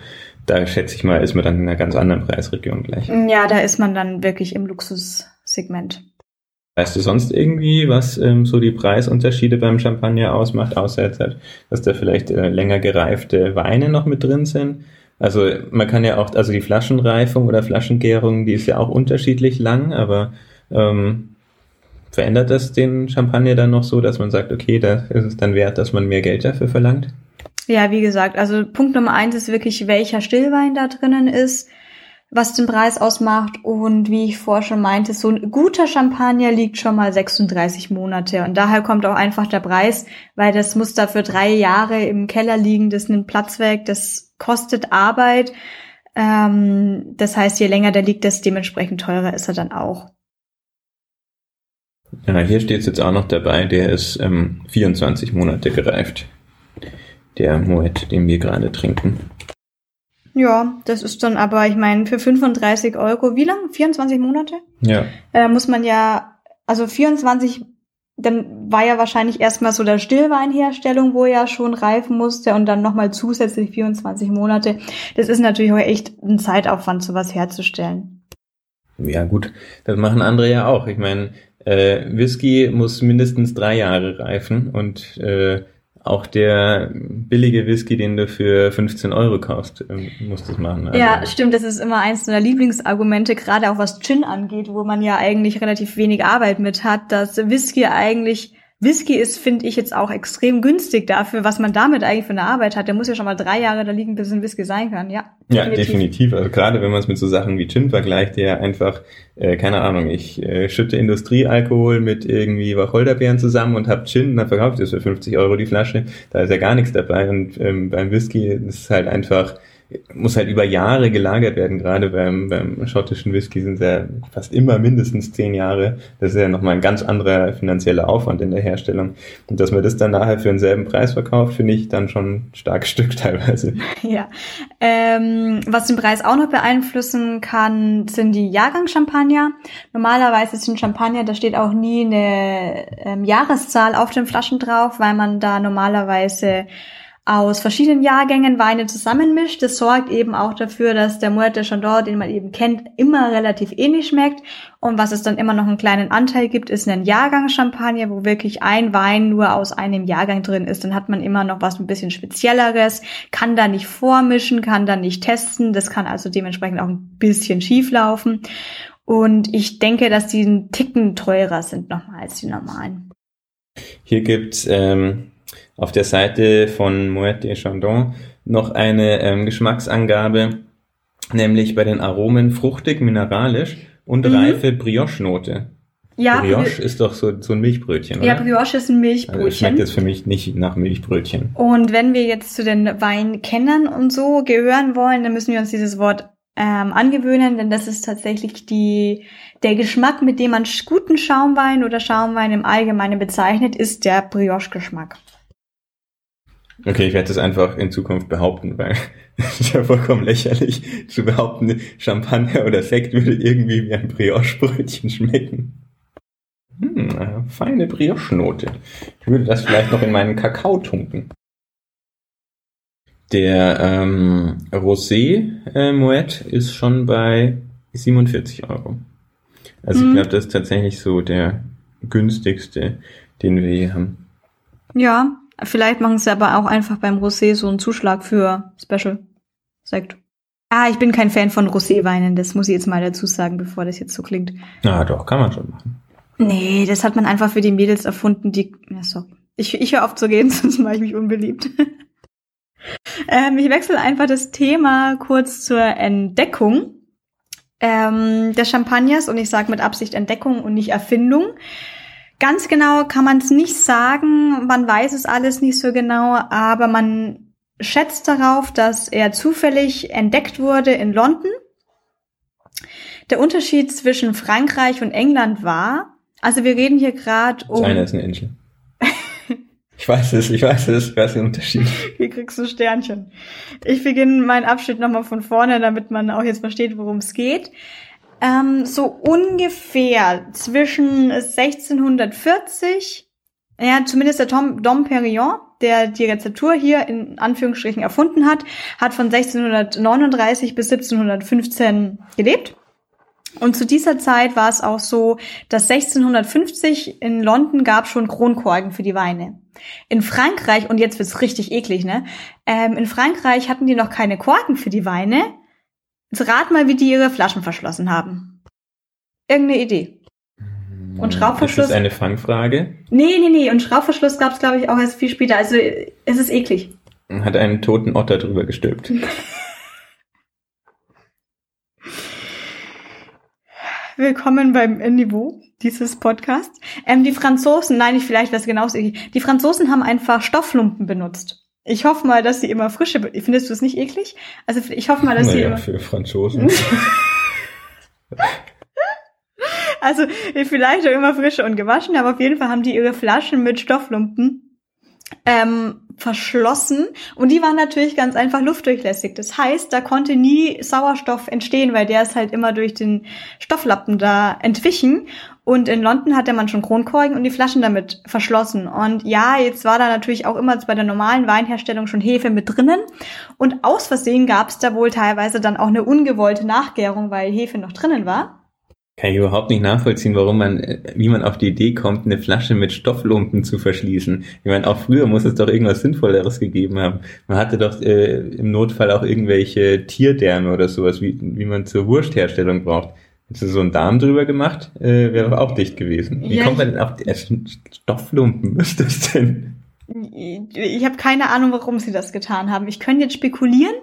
Speaker 2: da schätze ich mal, ist man dann in einer ganz anderen Preisregion gleich.
Speaker 1: Ja, da ist man dann wirklich im Luxussegment.
Speaker 2: Weißt du sonst irgendwie, was ähm, so die Preisunterschiede beim Champagner ausmacht, außer jetzt halt, dass da vielleicht äh, länger gereifte Weine noch mit drin sind? Also man kann ja auch, also die Flaschenreifung oder Flaschengärung, die ist ja auch unterschiedlich lang, aber ähm, verändert das den Champagner dann noch so, dass man sagt, okay, da ist es dann wert, dass man mehr Geld dafür verlangt?
Speaker 1: Ja, wie gesagt, also Punkt Nummer eins ist wirklich, welcher Stillwein da drinnen ist was den Preis ausmacht. Und wie ich vorher schon meinte, so ein guter Champagner liegt schon mal 36 Monate. Und daher kommt auch einfach der Preis, weil das muss da für drei Jahre im Keller liegen, das nimmt Platz weg, das kostet Arbeit. Ähm, das heißt, je länger der liegt, desto dementsprechend teurer ist er dann auch.
Speaker 2: Ja, hier steht es jetzt auch noch dabei, der ist ähm, 24 Monate gereift. Der Moet, den wir gerade trinken.
Speaker 1: Ja, das ist dann aber, ich meine, für 35 Euro, wie lang? 24 Monate?
Speaker 2: Ja.
Speaker 1: Da muss man ja, also 24, dann war ja wahrscheinlich erstmal so der Stillweinherstellung, wo er schon reifen musste und dann nochmal zusätzlich 24 Monate. Das ist natürlich auch echt ein Zeitaufwand, sowas herzustellen.
Speaker 2: Ja, gut, das machen andere ja auch. Ich meine, äh, Whisky muss mindestens drei Jahre reifen und äh, auch der billige Whisky, den du für 15 Euro kaufst, ähm, muss das machen.
Speaker 1: Also ja, stimmt. Das ist immer eins meiner Lieblingsargumente, gerade auch was Gin angeht, wo man ja eigentlich relativ wenig Arbeit mit hat, dass Whisky eigentlich Whisky ist, finde ich, jetzt auch extrem günstig dafür, was man damit eigentlich für eine Arbeit hat. Der muss ja schon mal drei Jahre da liegen, bis ein Whisky sein kann, ja.
Speaker 2: Ja, definitiv. Also gerade wenn man es mit so Sachen wie Gin vergleicht, der einfach, äh, keine Ahnung, ich äh, schütte Industriealkohol mit irgendwie Wacholderbeeren zusammen und hab Gin, dann verkaufe ich das für 50 Euro die Flasche. Da ist ja gar nichts dabei. Und ähm, beim Whisky ist es halt einfach muss halt über Jahre gelagert werden. Gerade beim, beim schottischen Whisky sind ja fast immer mindestens zehn Jahre. Das ist ja nochmal ein ganz anderer finanzieller Aufwand in der Herstellung. Und dass man das dann nachher für denselben Preis verkauft, finde ich dann schon ein starkes Stück teilweise.
Speaker 1: Ja. Ähm, was den Preis auch noch beeinflussen kann, sind die Jahrgangschampagner. Normalerweise sind Champagner, da steht auch nie eine ähm, Jahreszahl auf den Flaschen drauf, weil man da normalerweise aus verschiedenen Jahrgängen Weine zusammenmischt. Das sorgt eben auch dafür, dass der Moet de Chandon, den man eben kennt, immer relativ ähnlich schmeckt. Und was es dann immer noch einen kleinen Anteil gibt, ist ein Jahrgang Champagner, wo wirklich ein Wein nur aus einem Jahrgang drin ist. Dann hat man immer noch was ein bisschen Spezielleres, kann da nicht vormischen, kann da nicht testen. Das kann also dementsprechend auch ein bisschen schief laufen. Und ich denke, dass die einen Ticken teurer sind nochmal als die normalen.
Speaker 2: Hier gibt's ähm auf der Seite von Moet et Chandon noch eine ähm, Geschmacksangabe, nämlich bei den Aromen fruchtig, mineralisch und mhm. reife Brioche-Note. Ja, Brioche ist doch so, so ein Milchbrötchen,
Speaker 1: oder? Ja, Brioche ist ein Milchbrötchen. Also
Speaker 2: schmeckt jetzt für mich nicht nach Milchbrötchen.
Speaker 1: Und wenn wir jetzt zu den Weinkennern und so gehören wollen, dann müssen wir uns dieses Wort ähm, angewöhnen, denn das ist tatsächlich die, der Geschmack, mit dem man guten Schaumwein oder Schaumwein im Allgemeinen bezeichnet, ist der Brioche-Geschmack.
Speaker 2: Okay, ich werde das einfach in Zukunft behaupten, weil es ist ja vollkommen lächerlich zu behaupten, Champagner oder Sekt würde irgendwie wie ein Brioche-Brötchen schmecken. Hm, eine feine Brioche-Note. Ich würde das vielleicht noch in meinen Kakao tunken. Der ähm, Rosé äh, Moet ist schon bei 47 Euro. Also mhm. ich glaube, das ist tatsächlich so der günstigste, den wir hier haben.
Speaker 1: Ja, Vielleicht machen sie aber auch einfach beim Rosé so einen Zuschlag für Special Sekt. Ah, ich bin kein Fan von Roséweinen, das muss ich jetzt mal dazu sagen, bevor das jetzt so klingt.
Speaker 2: Na doch, kann man schon machen.
Speaker 1: Nee, das hat man einfach für die Mädels erfunden, die. Ja, so. Ich, ich höre auf zu gehen, sonst mache ich mich unbeliebt. ähm, ich wechsle einfach das Thema kurz zur Entdeckung ähm, des Champagners und ich sage mit Absicht Entdeckung und nicht Erfindung. Ganz genau kann man es nicht sagen, man weiß es alles nicht so genau, aber man schätzt darauf, dass er zufällig entdeckt wurde in London. Der Unterschied zwischen Frankreich und England war, also wir reden hier gerade um.
Speaker 2: China ist eine Insel. Ich weiß es, ich weiß es, ich weiß den Unterschied.
Speaker 1: Hier kriegst du Sternchen. Ich beginne meinen Abschnitt nochmal von vorne, damit man auch jetzt versteht, worum es geht. Ähm, so ungefähr zwischen 1640, ja, zumindest der Tom, Dom Perignon, der die Rezeptur hier in Anführungsstrichen erfunden hat, hat von 1639 bis 1715 gelebt. Und zu dieser Zeit war es auch so, dass 1650 in London gab schon Kronkorken für die Weine. In Frankreich, und jetzt wird's richtig eklig, ne? Ähm, in Frankreich hatten die noch keine Korken für die Weine. Jetzt rat mal, wie die ihre Flaschen verschlossen haben. Irgendeine Idee. Und Schraubverschluss.
Speaker 2: Ist das eine Fangfrage?
Speaker 1: Nee, nee, nee. Und Schraubverschluss gab's, glaube ich, auch erst viel später. Also es ist eklig.
Speaker 2: Hat einen toten Otter drüber gestülpt.
Speaker 1: Willkommen beim Niveau dieses Podcasts. Ähm, die Franzosen, nein, ich vielleicht was genauso. Die Franzosen haben einfach Stofflumpen benutzt. Ich hoffe mal, dass sie immer frische. Findest du es nicht eklig? Also ich hoffe mal, dass
Speaker 2: naja,
Speaker 1: sie immer.
Speaker 2: für Franzosen.
Speaker 1: also vielleicht auch immer frische und gewaschen, aber auf jeden Fall haben die ihre Flaschen mit Stofflumpen ähm, verschlossen und die waren natürlich ganz einfach luftdurchlässig. Das heißt, da konnte nie Sauerstoff entstehen, weil der ist halt immer durch den Stofflappen da entwichen. Und in London hatte man schon Kronkorken und die Flaschen damit verschlossen. Und ja, jetzt war da natürlich auch immer bei der normalen Weinherstellung schon Hefe mit drinnen. Und aus Versehen gab es da wohl teilweise dann auch eine ungewollte Nachgärung, weil Hefe noch drinnen war.
Speaker 2: Kann ich überhaupt nicht nachvollziehen, warum man, wie man auf die Idee kommt, eine Flasche mit Stofflumpen zu verschließen. Ich meine, auch früher muss es doch irgendwas Sinnvolleres gegeben haben. Man hatte doch äh, im Notfall auch irgendwelche Tierdärme oder sowas, wie, wie man zur Wurstherstellung braucht. Hättest du so einen Darm drüber gemacht, äh, wäre doch auch dicht gewesen. Wie
Speaker 1: Ja,
Speaker 2: kommt man denn auf die, äh, Stofflumpen? Was ist das denn?
Speaker 1: Ich habe keine Ahnung, warum sie das getan haben. Ich könnte jetzt spekulieren.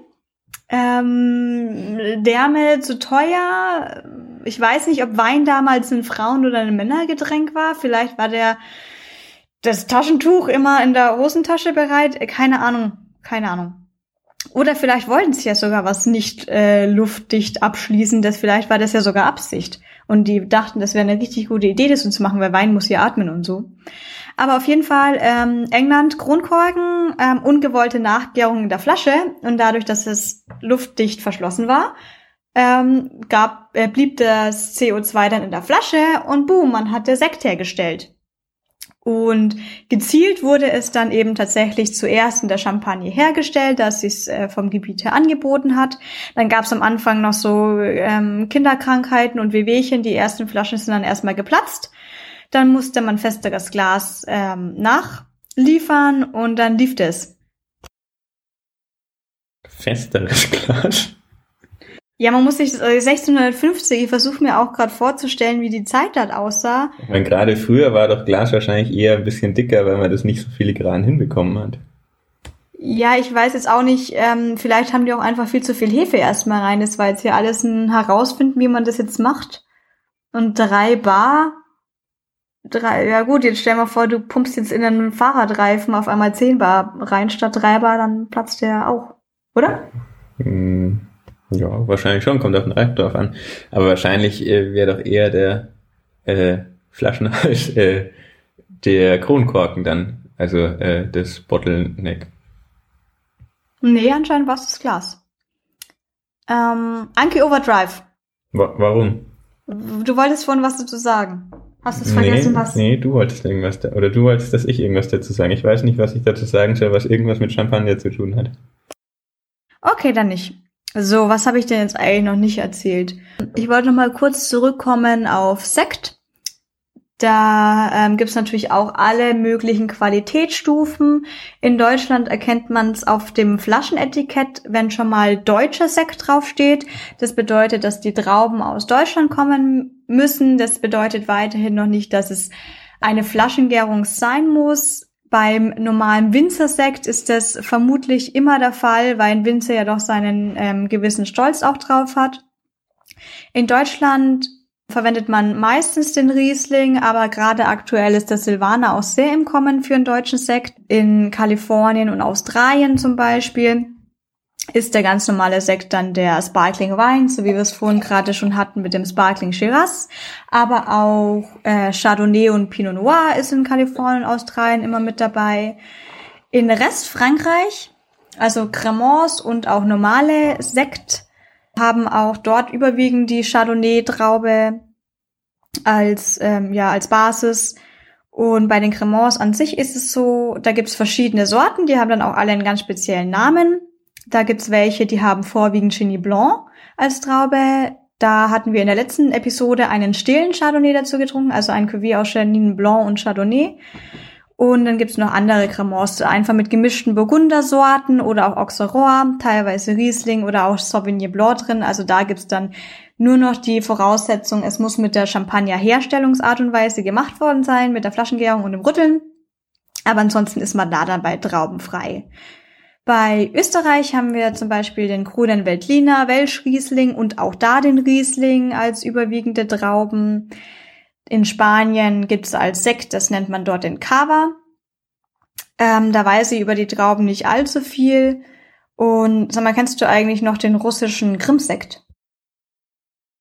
Speaker 1: Ähm, Därme zu teuer. Ich weiß nicht, ob Wein damals ein Frauen- oder ein Männergetränk war. Vielleicht war der das Taschentuch immer in der Hosentasche bereit. Äh, Keine Ahnung, keine Ahnung. Oder vielleicht wollten sie ja sogar was nicht äh, luftdicht abschließen. Das vielleicht war das ja sogar Absicht. Und die dachten, das wäre eine richtig gute Idee, das so zu machen, weil Wein muss ja atmen und so. Aber auf jeden Fall ähm, England Kronkorken, ähm, ungewollte Nachgärung in der Flasche und dadurch, dass es luftdicht verschlossen war, ähm, gab, äh, blieb das CO2 dann in der Flasche und boom, man hatte Sekt hergestellt. Und gezielt wurde es dann eben tatsächlich zuerst in der Champagne hergestellt, dass sie es äh, vom Gebiet her angeboten hat. Dann gab es am Anfang noch so ähm, Kinderkrankheiten und Wehwehchen. Die ersten Flaschen sind dann erstmal geplatzt. Dann musste man festeres Glas ähm, nachliefern und dann lief es.
Speaker 2: Festeres Glas.
Speaker 1: Ja, man muss sich äh, 1650, ich versuche mir auch gerade vorzustellen, wie die Zeit dort aussah.
Speaker 2: Ich meine, gerade früher war doch Glas wahrscheinlich eher ein bisschen dicker, weil man das nicht so filigran hinbekommen hat.
Speaker 1: Ja, ich weiß jetzt auch nicht, ähm, vielleicht haben die auch einfach viel zu viel Hefe erstmal rein. Das war jetzt hier alles ein Herausfinden, wie man das jetzt macht. Und drei Bar, drei, ja gut, jetzt stell mal vor, du pumpst jetzt in einen Fahrradreifen auf einmal zehn Bar rein statt drei Bar, dann platzt der auch, oder?
Speaker 2: Hm, ja, wahrscheinlich schon, kommt auf den Reif drauf an. Aber wahrscheinlich äh, wäre doch eher der äh, Flaschenhals äh, der Kronkorken dann, also äh, das Bottleneck.
Speaker 1: Nee, anscheinend war es das Glas. Ähm, Anki Overdrive.
Speaker 2: Wa warum?
Speaker 1: Du wolltest vorhin was dazu sagen. Hast du es vergessen,
Speaker 2: nee,
Speaker 1: was?
Speaker 2: nee, du wolltest irgendwas, da, oder du wolltest, dass ich irgendwas dazu sagen. Ich weiß nicht, was ich dazu sagen soll, was irgendwas mit Champagner zu tun hat.
Speaker 1: Okay, dann nicht. So, was habe ich denn jetzt eigentlich noch nicht erzählt? Ich wollte noch mal kurz zurückkommen auf Sekt. Da ähm, gibt's natürlich auch alle möglichen Qualitätsstufen. In Deutschland erkennt man es auf dem Flaschenetikett, wenn schon mal deutscher Sekt draufsteht. Das bedeutet, dass die Trauben aus Deutschland kommen müssen. Das bedeutet weiterhin noch nicht, dass es eine Flaschengärung sein muss. Beim normalen Winzersekt ist das vermutlich immer der Fall, weil ein Winzer ja doch seinen ähm, gewissen Stolz auch drauf hat. In Deutschland verwendet man meistens den Riesling, aber gerade aktuell ist der Silvaner auch sehr im Kommen für einen deutschen Sekt. In Kalifornien und Australien zum Beispiel ist der ganz normale Sekt dann der Sparkling Wein, so wie wir es vorhin gerade schon hatten mit dem Sparkling Shiraz. Aber auch äh, Chardonnay und Pinot Noir ist in Kalifornien und Australien immer mit dabei. In Rest Frankreich, also Cremants und auch normale Sekt, haben auch dort überwiegend die Chardonnay-Traube als, ähm, ja, als Basis. Und bei den Cremants an sich ist es so, da gibt's verschiedene Sorten, die haben dann auch alle einen ganz speziellen Namen. Da gibt's welche, die haben vorwiegend Chenin Blanc als Traube. Da hatten wir in der letzten Episode einen stillen Chardonnay dazu getrunken, also ein Cuvée aus Chenin Blanc und Chardonnay. Und dann gibt's noch andere Cremants, einfach mit gemischten Burgundersorten oder auch Auxerrois, teilweise Riesling oder auch Sauvignon Blanc drin. Also da gibt's dann nur noch die Voraussetzung, es muss mit der Champagner-Herstellungsart und Weise gemacht worden sein, mit der Flaschengärung und dem Rütteln. Aber ansonsten ist man da dabei traubenfrei. Bei Österreich haben wir zum Beispiel den Kronen Veltliner, Welschriesling und auch da den Riesling als überwiegende Trauben. In Spanien gibt's als Sekt, das nennt man dort den Cava. Ähm, da weiß ich über die Trauben nicht allzu viel. Und sag mal, kennst du eigentlich noch den russischen Grimm-Sekt?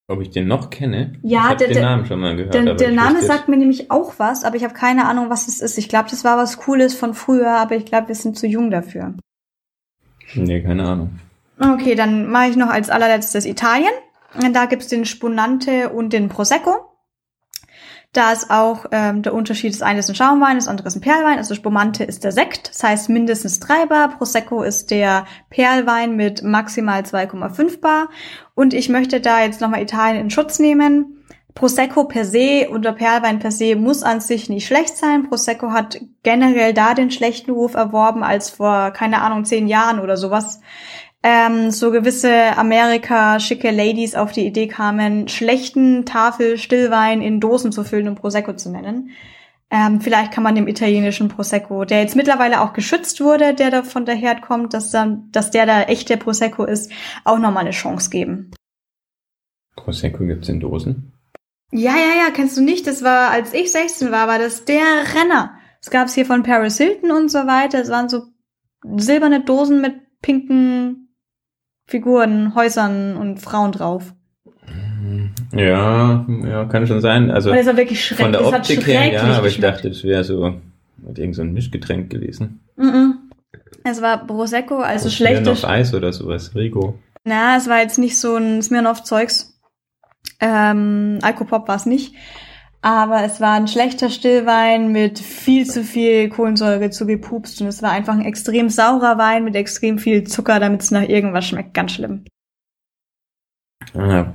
Speaker 2: Ob ich den noch kenne?
Speaker 1: Ja,
Speaker 2: ich
Speaker 1: der,
Speaker 2: den
Speaker 1: der,
Speaker 2: Namen schon mal gehört.
Speaker 1: der, der Name
Speaker 2: wüsste
Speaker 1: sagt mir nämlich auch was, aber ich habe keine Ahnung, was es ist. Ich glaube, das war was Cooles von früher, aber ich glaube, wir sind zu jung dafür.
Speaker 2: Nee, keine Ahnung.
Speaker 1: Okay, dann mache ich noch als allerletztes Italien. Da gibt's den Spunante und den Prosecco. Da ist auch ähm, der Unterschied, das eine ist ein Schaumwein, das andere ist ein Perlwein. Also Spumante ist der Sekt, das heißt mindestens 3 Bar. Prosecco ist der Perlwein mit maximal 2,5 Bar. Und ich möchte da jetzt nochmal Italien in Schutz nehmen. Prosecco per se und der Perlwein per se muss an sich nicht schlecht sein. Prosecco hat generell da den schlechten Ruf erworben, als vor, keine Ahnung, zehn Jahren oder sowas ähm, so gewisse Amerika-schicke Ladies auf die Idee kamen, schlechten Tafel Stillwein in Dosen zu füllen und Prosecco zu nennen. Ähm, vielleicht kann man dem italienischen Prosecco, der jetzt mittlerweile auch geschützt wurde, der da von der Herd kommt, dass, dann, dass der da echte Prosecco ist, auch nochmal eine Chance geben.
Speaker 2: Prosecco gibt's in Dosen.
Speaker 1: Ja, ja, ja, kennst du nicht? Das war, als ich 16 war, war das der Renner. Es gab's hier von Paris Hilton und so weiter. Es waren so silberne Dosen mit pinken Figuren, Häusern und Frauen drauf.
Speaker 2: Ja, ja, kann schon sein. Also
Speaker 1: Und es war wirklich schrecklich.
Speaker 2: von der
Speaker 1: es
Speaker 2: Optik her, ja, aber ich dachte, das wäre so mit irgend so ein Mischgetränk gewesen.
Speaker 1: Mhm. Es war Prosecco, also schlechte.
Speaker 2: noch Eis oder sowas, Rigo.
Speaker 1: Na, es war jetzt nicht so ein Smirnoff-Zeugs. Ähm, Alkopop war es nicht. Aber es war ein schlechter Stillwein mit viel zu viel Kohlensäure zugepupst und es war einfach ein extrem saurer Wein mit extrem viel Zucker, damit es nach irgendwas schmeckt. Ganz schlimm.
Speaker 2: Ah,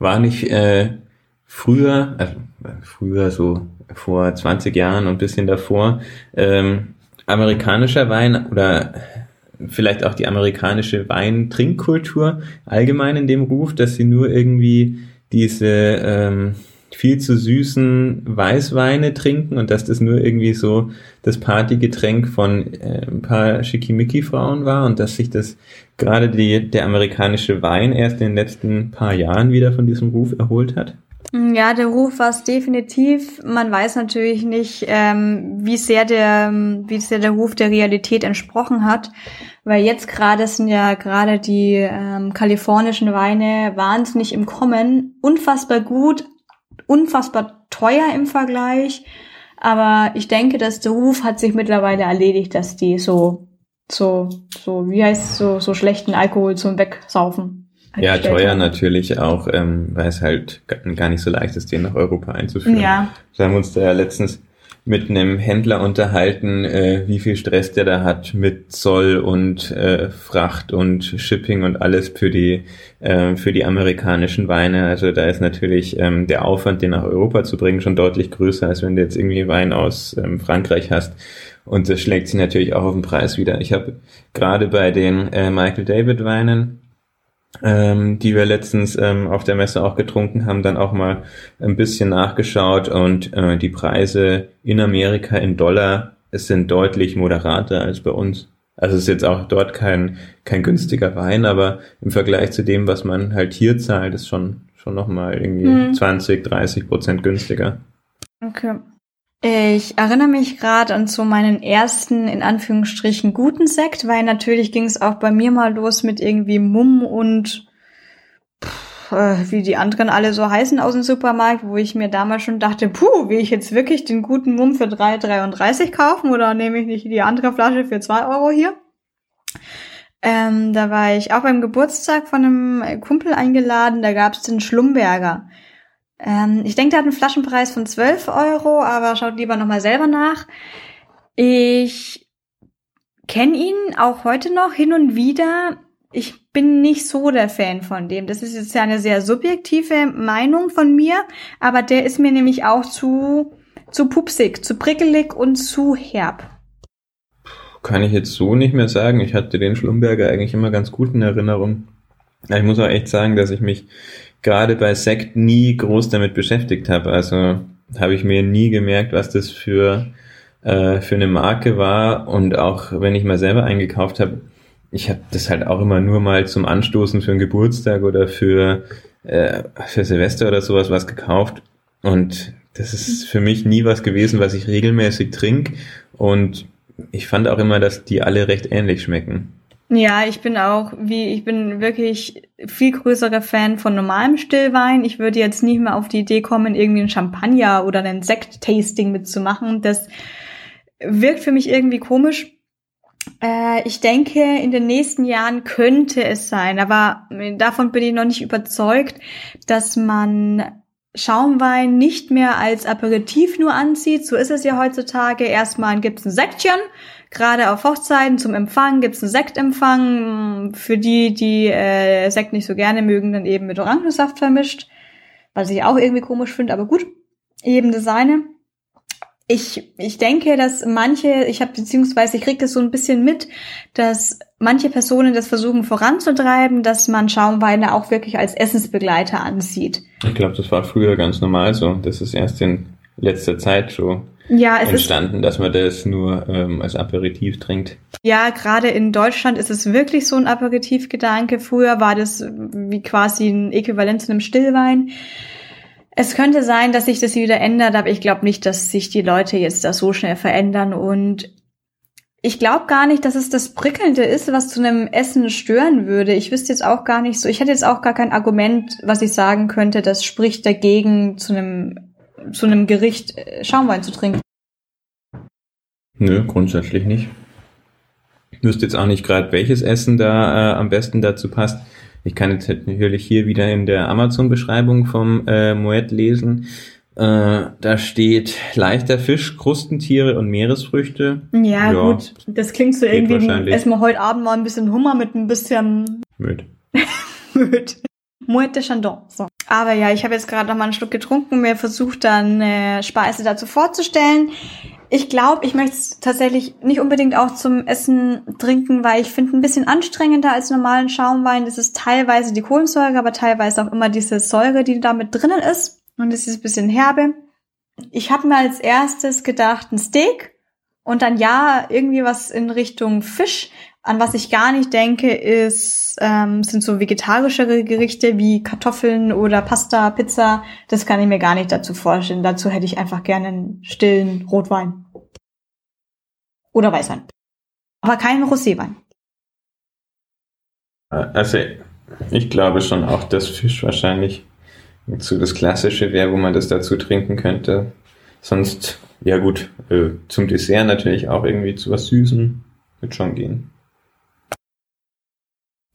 Speaker 2: war nicht äh, früher, also früher so vor 20 Jahren und ein bisschen davor, ähm, amerikanischer Wein oder vielleicht auch die amerikanische Weintrinkkultur allgemein in dem Ruf, dass sie nur irgendwie diese ähm, viel zu süßen Weißweine trinken und dass das nur irgendwie so das Partygetränk von äh, ein paar Schickimicki-Frauen war und dass sich das gerade die, der amerikanische Wein erst in den letzten paar Jahren wieder von diesem Ruf erholt hat?
Speaker 1: Ja, der Ruf war es definitiv. Man weiß natürlich nicht, ähm, wie sehr der, wie sehr der Ruf der Realität entsprochen hat, weil jetzt gerade sind ja gerade die ähm, kalifornischen Weine wahnsinnig im Kommen, unfassbar gut, unfassbar teuer im Vergleich. Aber ich denke, dass der Ruf hat sich mittlerweile erledigt, dass die so, so, so, wie heißt es, so, so schlechten Alkohol zum Wegsaufen.
Speaker 2: Ja, teuer
Speaker 1: haben.
Speaker 2: natürlich auch, ähm, weil es halt ga- gar nicht so leicht ist, den nach Europa einzuführen.
Speaker 1: Ja,
Speaker 2: Wir haben uns da ja letztens mit einem Händler unterhalten, äh, wie viel Stress der da hat mit Zoll und äh, Fracht und Shipping und alles für die äh, für die amerikanischen Weine. Also da ist natürlich ähm, der Aufwand, den nach Europa zu bringen, schon deutlich größer, als wenn du jetzt irgendwie Wein aus ähm, Frankreich hast. Und das schlägt sich natürlich auch auf den Preis wieder. Ich habe gerade bei den äh, Michael David Weinen ähm, die wir letztens ähm, auf der Messe auch getrunken haben, dann auch mal ein bisschen nachgeschaut und äh, die Preise in Amerika in Dollar es sind deutlich moderater als bei uns. Also es ist jetzt auch dort kein kein günstiger Wein, aber im Vergleich zu dem, was man halt hier zahlt, ist schon schon nochmal irgendwie hm. 20, 30 Prozent günstiger.
Speaker 1: Okay. Ich erinnere mich gerade an so meinen ersten, in Anführungsstrichen, guten Sekt, weil natürlich ging es auch bei mir mal los mit irgendwie Mumm und äh, wie die anderen alle so heißen aus dem Supermarkt, wo ich mir damals schon dachte, puh, will ich jetzt wirklich den guten Mumm für 3,33 kaufen oder nehme ich nicht die andere Flasche für 2 Euro hier? Ähm, da war ich auch beim Geburtstag von einem Kumpel eingeladen, da gab es den Schlumberger. Ähm, ich denke, der hat einen Flaschenpreis von 12 Euro, aber schaut lieber nochmal selber nach. Ich kenne ihn auch heute noch hin und wieder. Ich bin nicht so der Fan von dem. Das ist jetzt ja eine sehr subjektive Meinung von mir, aber der ist mir nämlich auch zu, zu pupsig, zu prickelig und zu herb.
Speaker 2: Kann ich jetzt so nicht mehr sagen. Ich hatte den Schlumberger eigentlich immer ganz gut in Erinnerung. Ich muss auch echt sagen, dass ich mich gerade bei Sekt nie groß damit beschäftigt habe. Also habe ich mir nie gemerkt, was das für, äh, für eine Marke war. Und auch wenn ich mal selber eingekauft habe, ich habe das halt auch immer nur mal zum Anstoßen für einen Geburtstag oder für, äh, für Silvester oder sowas was gekauft. Und das ist für mich nie was gewesen, was ich regelmäßig trinke. Und ich fand auch immer, dass die alle recht ähnlich schmecken.
Speaker 1: Ja, ich bin auch, wie, ich bin wirklich viel größerer Fan von normalem Stillwein. Ich würde jetzt nicht mehr auf die Idee kommen, irgendwie ein Champagner oder ein Sekt-Tasting mitzumachen. Das wirkt für mich irgendwie komisch. Äh, ich denke, in den nächsten Jahren könnte es sein, aber davon bin ich noch nicht überzeugt, dass man Schaumwein nicht mehr als Aperitif nur anzieht. So ist es ja heutzutage. Erstmal gibt's ein Sektchen Gerade auf Hochzeiten zum Empfang gibt's einen Sektempfang. Für die, die äh, Sekt nicht so gerne mögen, dann eben mit Orangensaft vermischt. Was ich auch irgendwie komisch finde, aber gut. Eben das. Ich, ich denke, dass manche, ich habe beziehungsweise ich kriege das so ein bisschen mit, dass manche Personen das versuchen voranzutreiben, dass man Schaumweine auch wirklich als Essensbegleiter ansieht.
Speaker 2: Ich glaube, das war früher ganz normal so. Das ist erst in letzter Zeit so ja, es entstanden, dass man das nur ähm, als Aperitif trinkt.
Speaker 1: Ja, gerade in Deutschland ist es wirklich so ein Aperitivgedanke. Früher war das wie quasi ein Äquivalent zu einem Stillwein. Es könnte sein, dass sich das wieder ändert, aber ich glaube nicht, dass sich die Leute jetzt da so schnell verändern. Und ich glaube gar nicht, dass es das Prickelnde ist, was zu einem Essen stören würde. Ich wüsste jetzt auch gar nicht so, ich hätte jetzt auch gar kein Argument, was ich sagen könnte, das spricht dagegen, zu einem zu einem Gericht äh, Schaumwein zu trinken?
Speaker 2: Nö, grundsätzlich nicht. Ich wüsste jetzt auch nicht gerade, welches Essen da äh, am besten dazu passt. Ich kann jetzt natürlich hier wieder in der Amazon-Beschreibung vom äh, Moet lesen. Äh, da steht leichter Fisch, Krustentiere und Meeresfrüchte.
Speaker 1: Ja, ja gut. Das klingt so irgendwie wie erstmal heute Abend mal ein bisschen Hummer mit ein bisschen
Speaker 2: Möd.
Speaker 1: Möd. Moet de Chandon. So. Aber ja, ich habe jetzt gerade noch mal einen Schluck getrunken, mir versucht dann eine Speise dazu vorzustellen. Ich glaube, ich möchte es tatsächlich nicht unbedingt auch zum Essen trinken, weil ich finde ein bisschen anstrengender als normalen Schaumwein. Das ist teilweise die Kohlensäure, aber teilweise auch immer diese Säure, die da mit drinnen ist. Und das ist ein bisschen herbe. Ich habe mir als erstes gedacht, ein Steak und dann ja, irgendwie was in Richtung Fisch. An was ich gar nicht denke, ist, ähm, sind so vegetarischere Gerichte wie Kartoffeln oder Pasta, Pizza. Das kann ich mir gar nicht dazu vorstellen. Dazu hätte ich einfach gerne einen stillen Rotwein. Oder Weißwein. Aber keinen Roséwein.
Speaker 2: Also, ich glaube schon auch, dass Fisch wahrscheinlich so das Klassische wäre, wo man das dazu trinken könnte. Sonst, ja gut, äh, zum Dessert natürlich auch irgendwie zu was Süßen. Wird schon gehen.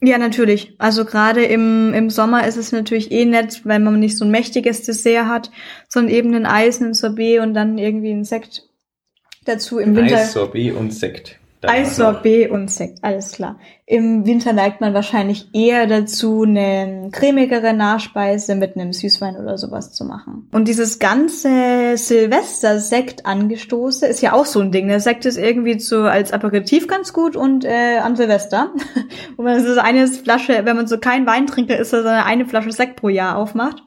Speaker 1: Ja, natürlich. Also gerade im, im Sommer ist es natürlich eh nett, weil man nicht so ein mächtiges Dessert hat, sondern eben ein Eis, ein Sorbet und dann irgendwie ein Sekt dazu im Winter.
Speaker 2: Eis, Sorbet und Sekt.
Speaker 1: Eis, Sorbet und Sekt, alles klar. Im Winter neigt man wahrscheinlich eher dazu, eine cremigere Nachspeise mit einem Süßwein oder sowas zu machen. Und dieses ganze Silvester-Sekt angestoße ist ja auch so ein Ding. Der Sekt ist irgendwie so als Aperitif ganz gut und äh, an Silvester. Und man so eine Flasche, wenn man so kein Weintrinker ist, dass er eine Flasche Sekt pro Jahr aufmacht.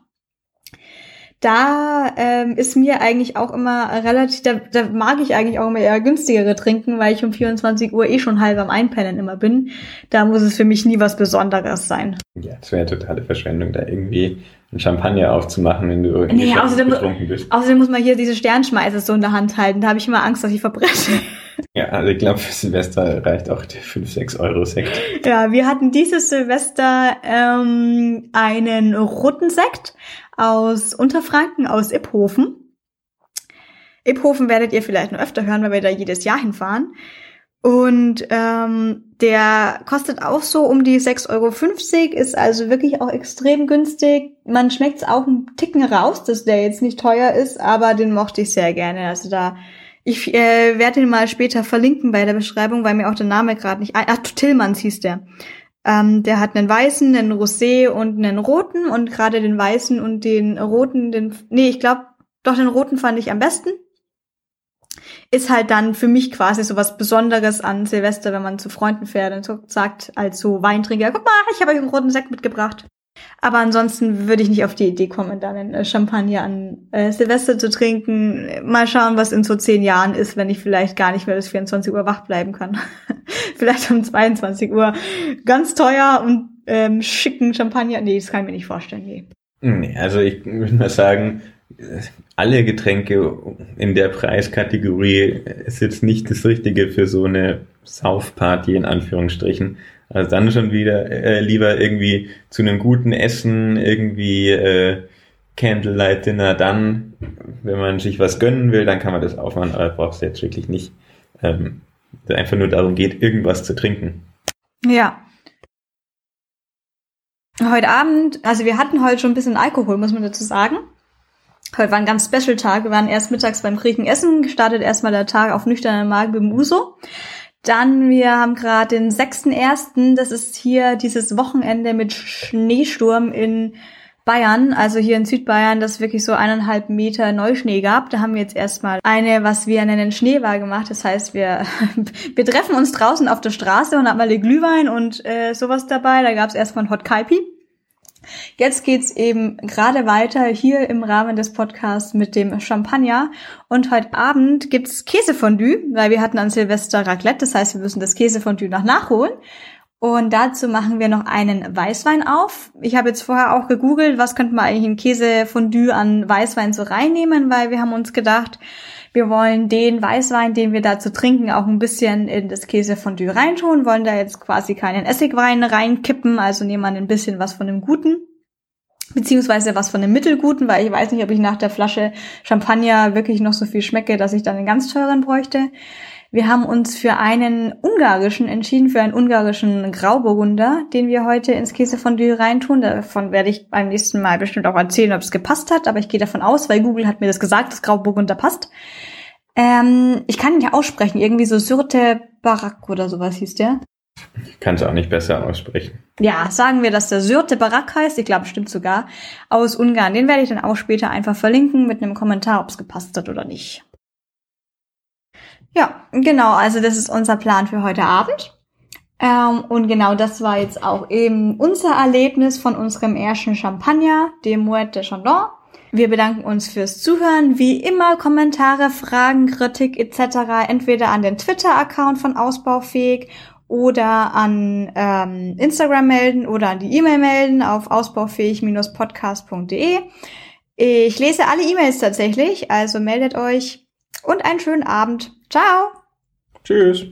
Speaker 1: Da ähm, ist mir eigentlich auch immer relativ, da, da mag ich eigentlich auch immer eher günstigere trinken, weil ich um 24 Uhr eh schon halb am Einpennen immer bin. Da muss es für mich nie was Besonderes sein.
Speaker 2: Ja, das wäre totale Verschwendung, da irgendwie ein Champagner aufzumachen, wenn du irgendwie
Speaker 1: Nee, außerdem,
Speaker 2: betrunken bist.
Speaker 1: außerdem muss man hier diese Sternschmeiße so in der Hand halten. Da habe ich immer Angst, dass ich verbrenne.
Speaker 2: Ja, also ich glaube, für Silvester reicht auch der 5, 6 Euro Sekt.
Speaker 1: Ja, wir hatten dieses Silvester ähm, einen roten Sekt aus Unterfranken, aus Iphofen. Iphofen werdet ihr vielleicht noch öfter hören, weil wir da jedes Jahr hinfahren. Und ähm, der kostet auch so um die 6,50 Euro, ist also wirklich auch extrem günstig. Man schmeckt es auch einen Ticken raus, dass der jetzt nicht teuer ist, aber den mochte ich sehr gerne. Also da, ich äh, werde den mal später verlinken bei der Beschreibung, weil mir auch der Name gerade nicht ein... Ach, Tillmanns hieß der. Ähm, der hat einen weißen, einen Rosé und einen roten und gerade den weißen und den roten, den... Nee, ich glaube, doch den roten fand ich am besten ist halt dann für mich quasi so was Besonderes an Silvester, wenn man zu Freunden fährt und so sagt als so Weintrinker, guck mal, ich habe euch einen roten Sekt mitgebracht. Aber ansonsten würde ich nicht auf die Idee kommen, dann einen äh, Champagner an äh, Silvester zu trinken. Mal schauen, was in so zehn Jahren ist, wenn ich vielleicht gar nicht mehr bis 24 Uhr wach bleiben kann. vielleicht um 22 Uhr ganz teuer und ähm, schicken Champagner. Nee, das kann ich mir nicht vorstellen. Nee.
Speaker 2: Nee, also ich würde mal sagen, alle Getränke in der Preiskategorie ist jetzt nicht das Richtige für so eine Saufparty in Anführungsstrichen. Also dann schon wieder äh, lieber irgendwie zu einem guten Essen, irgendwie äh, Candlelight Dinner, dann, wenn man sich was gönnen will, dann kann man das aufmachen, aber brauchst du jetzt wirklich nicht. Ähm, einfach nur darum geht, irgendwas zu trinken.
Speaker 1: Ja. Heute Abend, also wir hatten heute schon ein bisschen Alkohol, muss man dazu sagen. Heute war ein ganz Special Tag. Wir waren erst mittags beim Kriegen essen, gestartet erstmal der Tag auf nüchternen Magen beim Uso. Dann, wir haben gerade den 6.1., das ist hier dieses Wochenende mit Schneesturm in Bayern, also hier in Südbayern, das wirklich so eineinhalb Meter Neuschnee gab. Da haben wir jetzt erstmal eine, was wir nennen, Schneewahl gemacht. Das heißt, wir, wir treffen uns draußen auf der Straße und haben alle Glühwein und äh, sowas dabei. Da gab es erstmal ein Hot Kaipi. Jetzt geht's eben gerade weiter hier im Rahmen des Podcasts mit dem Champagner. Und heute Abend gibt's Käsefondue, weil wir hatten an Silvester Raclette. Das heißt, wir müssen das Käsefondue noch nachholen. Und dazu machen wir noch einen Weißwein auf. Ich habe jetzt vorher auch gegoogelt, was könnte man eigentlich in Käsefondue an Weißwein so reinnehmen, weil wir haben uns gedacht, wir wollen den Weißwein, den wir dazu trinken, auch ein bisschen in das Käsefondue reintun, wollen da jetzt quasi keinen Essigwein reinkippen, also nehmen wir ein bisschen was von dem Guten beziehungsweise was von dem Mittelguten, weil ich weiß nicht, ob ich nach der Flasche Champagner wirklich noch so viel schmecke, dass ich dann einen ganz teuren bräuchte. Wir haben uns für einen ungarischen entschieden, für einen ungarischen Grauburgunder, den wir heute ins Käsefondue reintun. Davon werde ich beim nächsten Mal bestimmt auch erzählen, ob es gepasst hat, aber ich gehe davon aus, weil Google hat mir das gesagt, dass Grauburgunder passt. Ähm, ich kann ihn ja aussprechen, irgendwie so Syrte Barak oder sowas hieß der.
Speaker 2: Ich kann es auch nicht besser aussprechen.
Speaker 1: Ja, sagen wir, dass der Syrte Barak heißt, ich glaube, stimmt sogar, aus Ungarn. Den werde ich dann auch später einfach verlinken mit einem Kommentar, ob es gepasst hat oder nicht. Ja, genau, also das ist unser Plan für heute Abend. Ähm, und genau das war jetzt auch eben unser Erlebnis von unserem ersten Champagner, dem Moet de Chandon. Wir bedanken uns fürs Zuhören. Wie immer Kommentare, Fragen, Kritik etc. entweder an den Twitter-Account von Ausbaufähig oder an ähm, Instagram melden oder an die E-Mail melden auf ausbaufähig-podcast.de. Ich lese alle E-Mails tatsächlich, also meldet euch und einen schönen Abend. Ciao.
Speaker 2: Tschüss.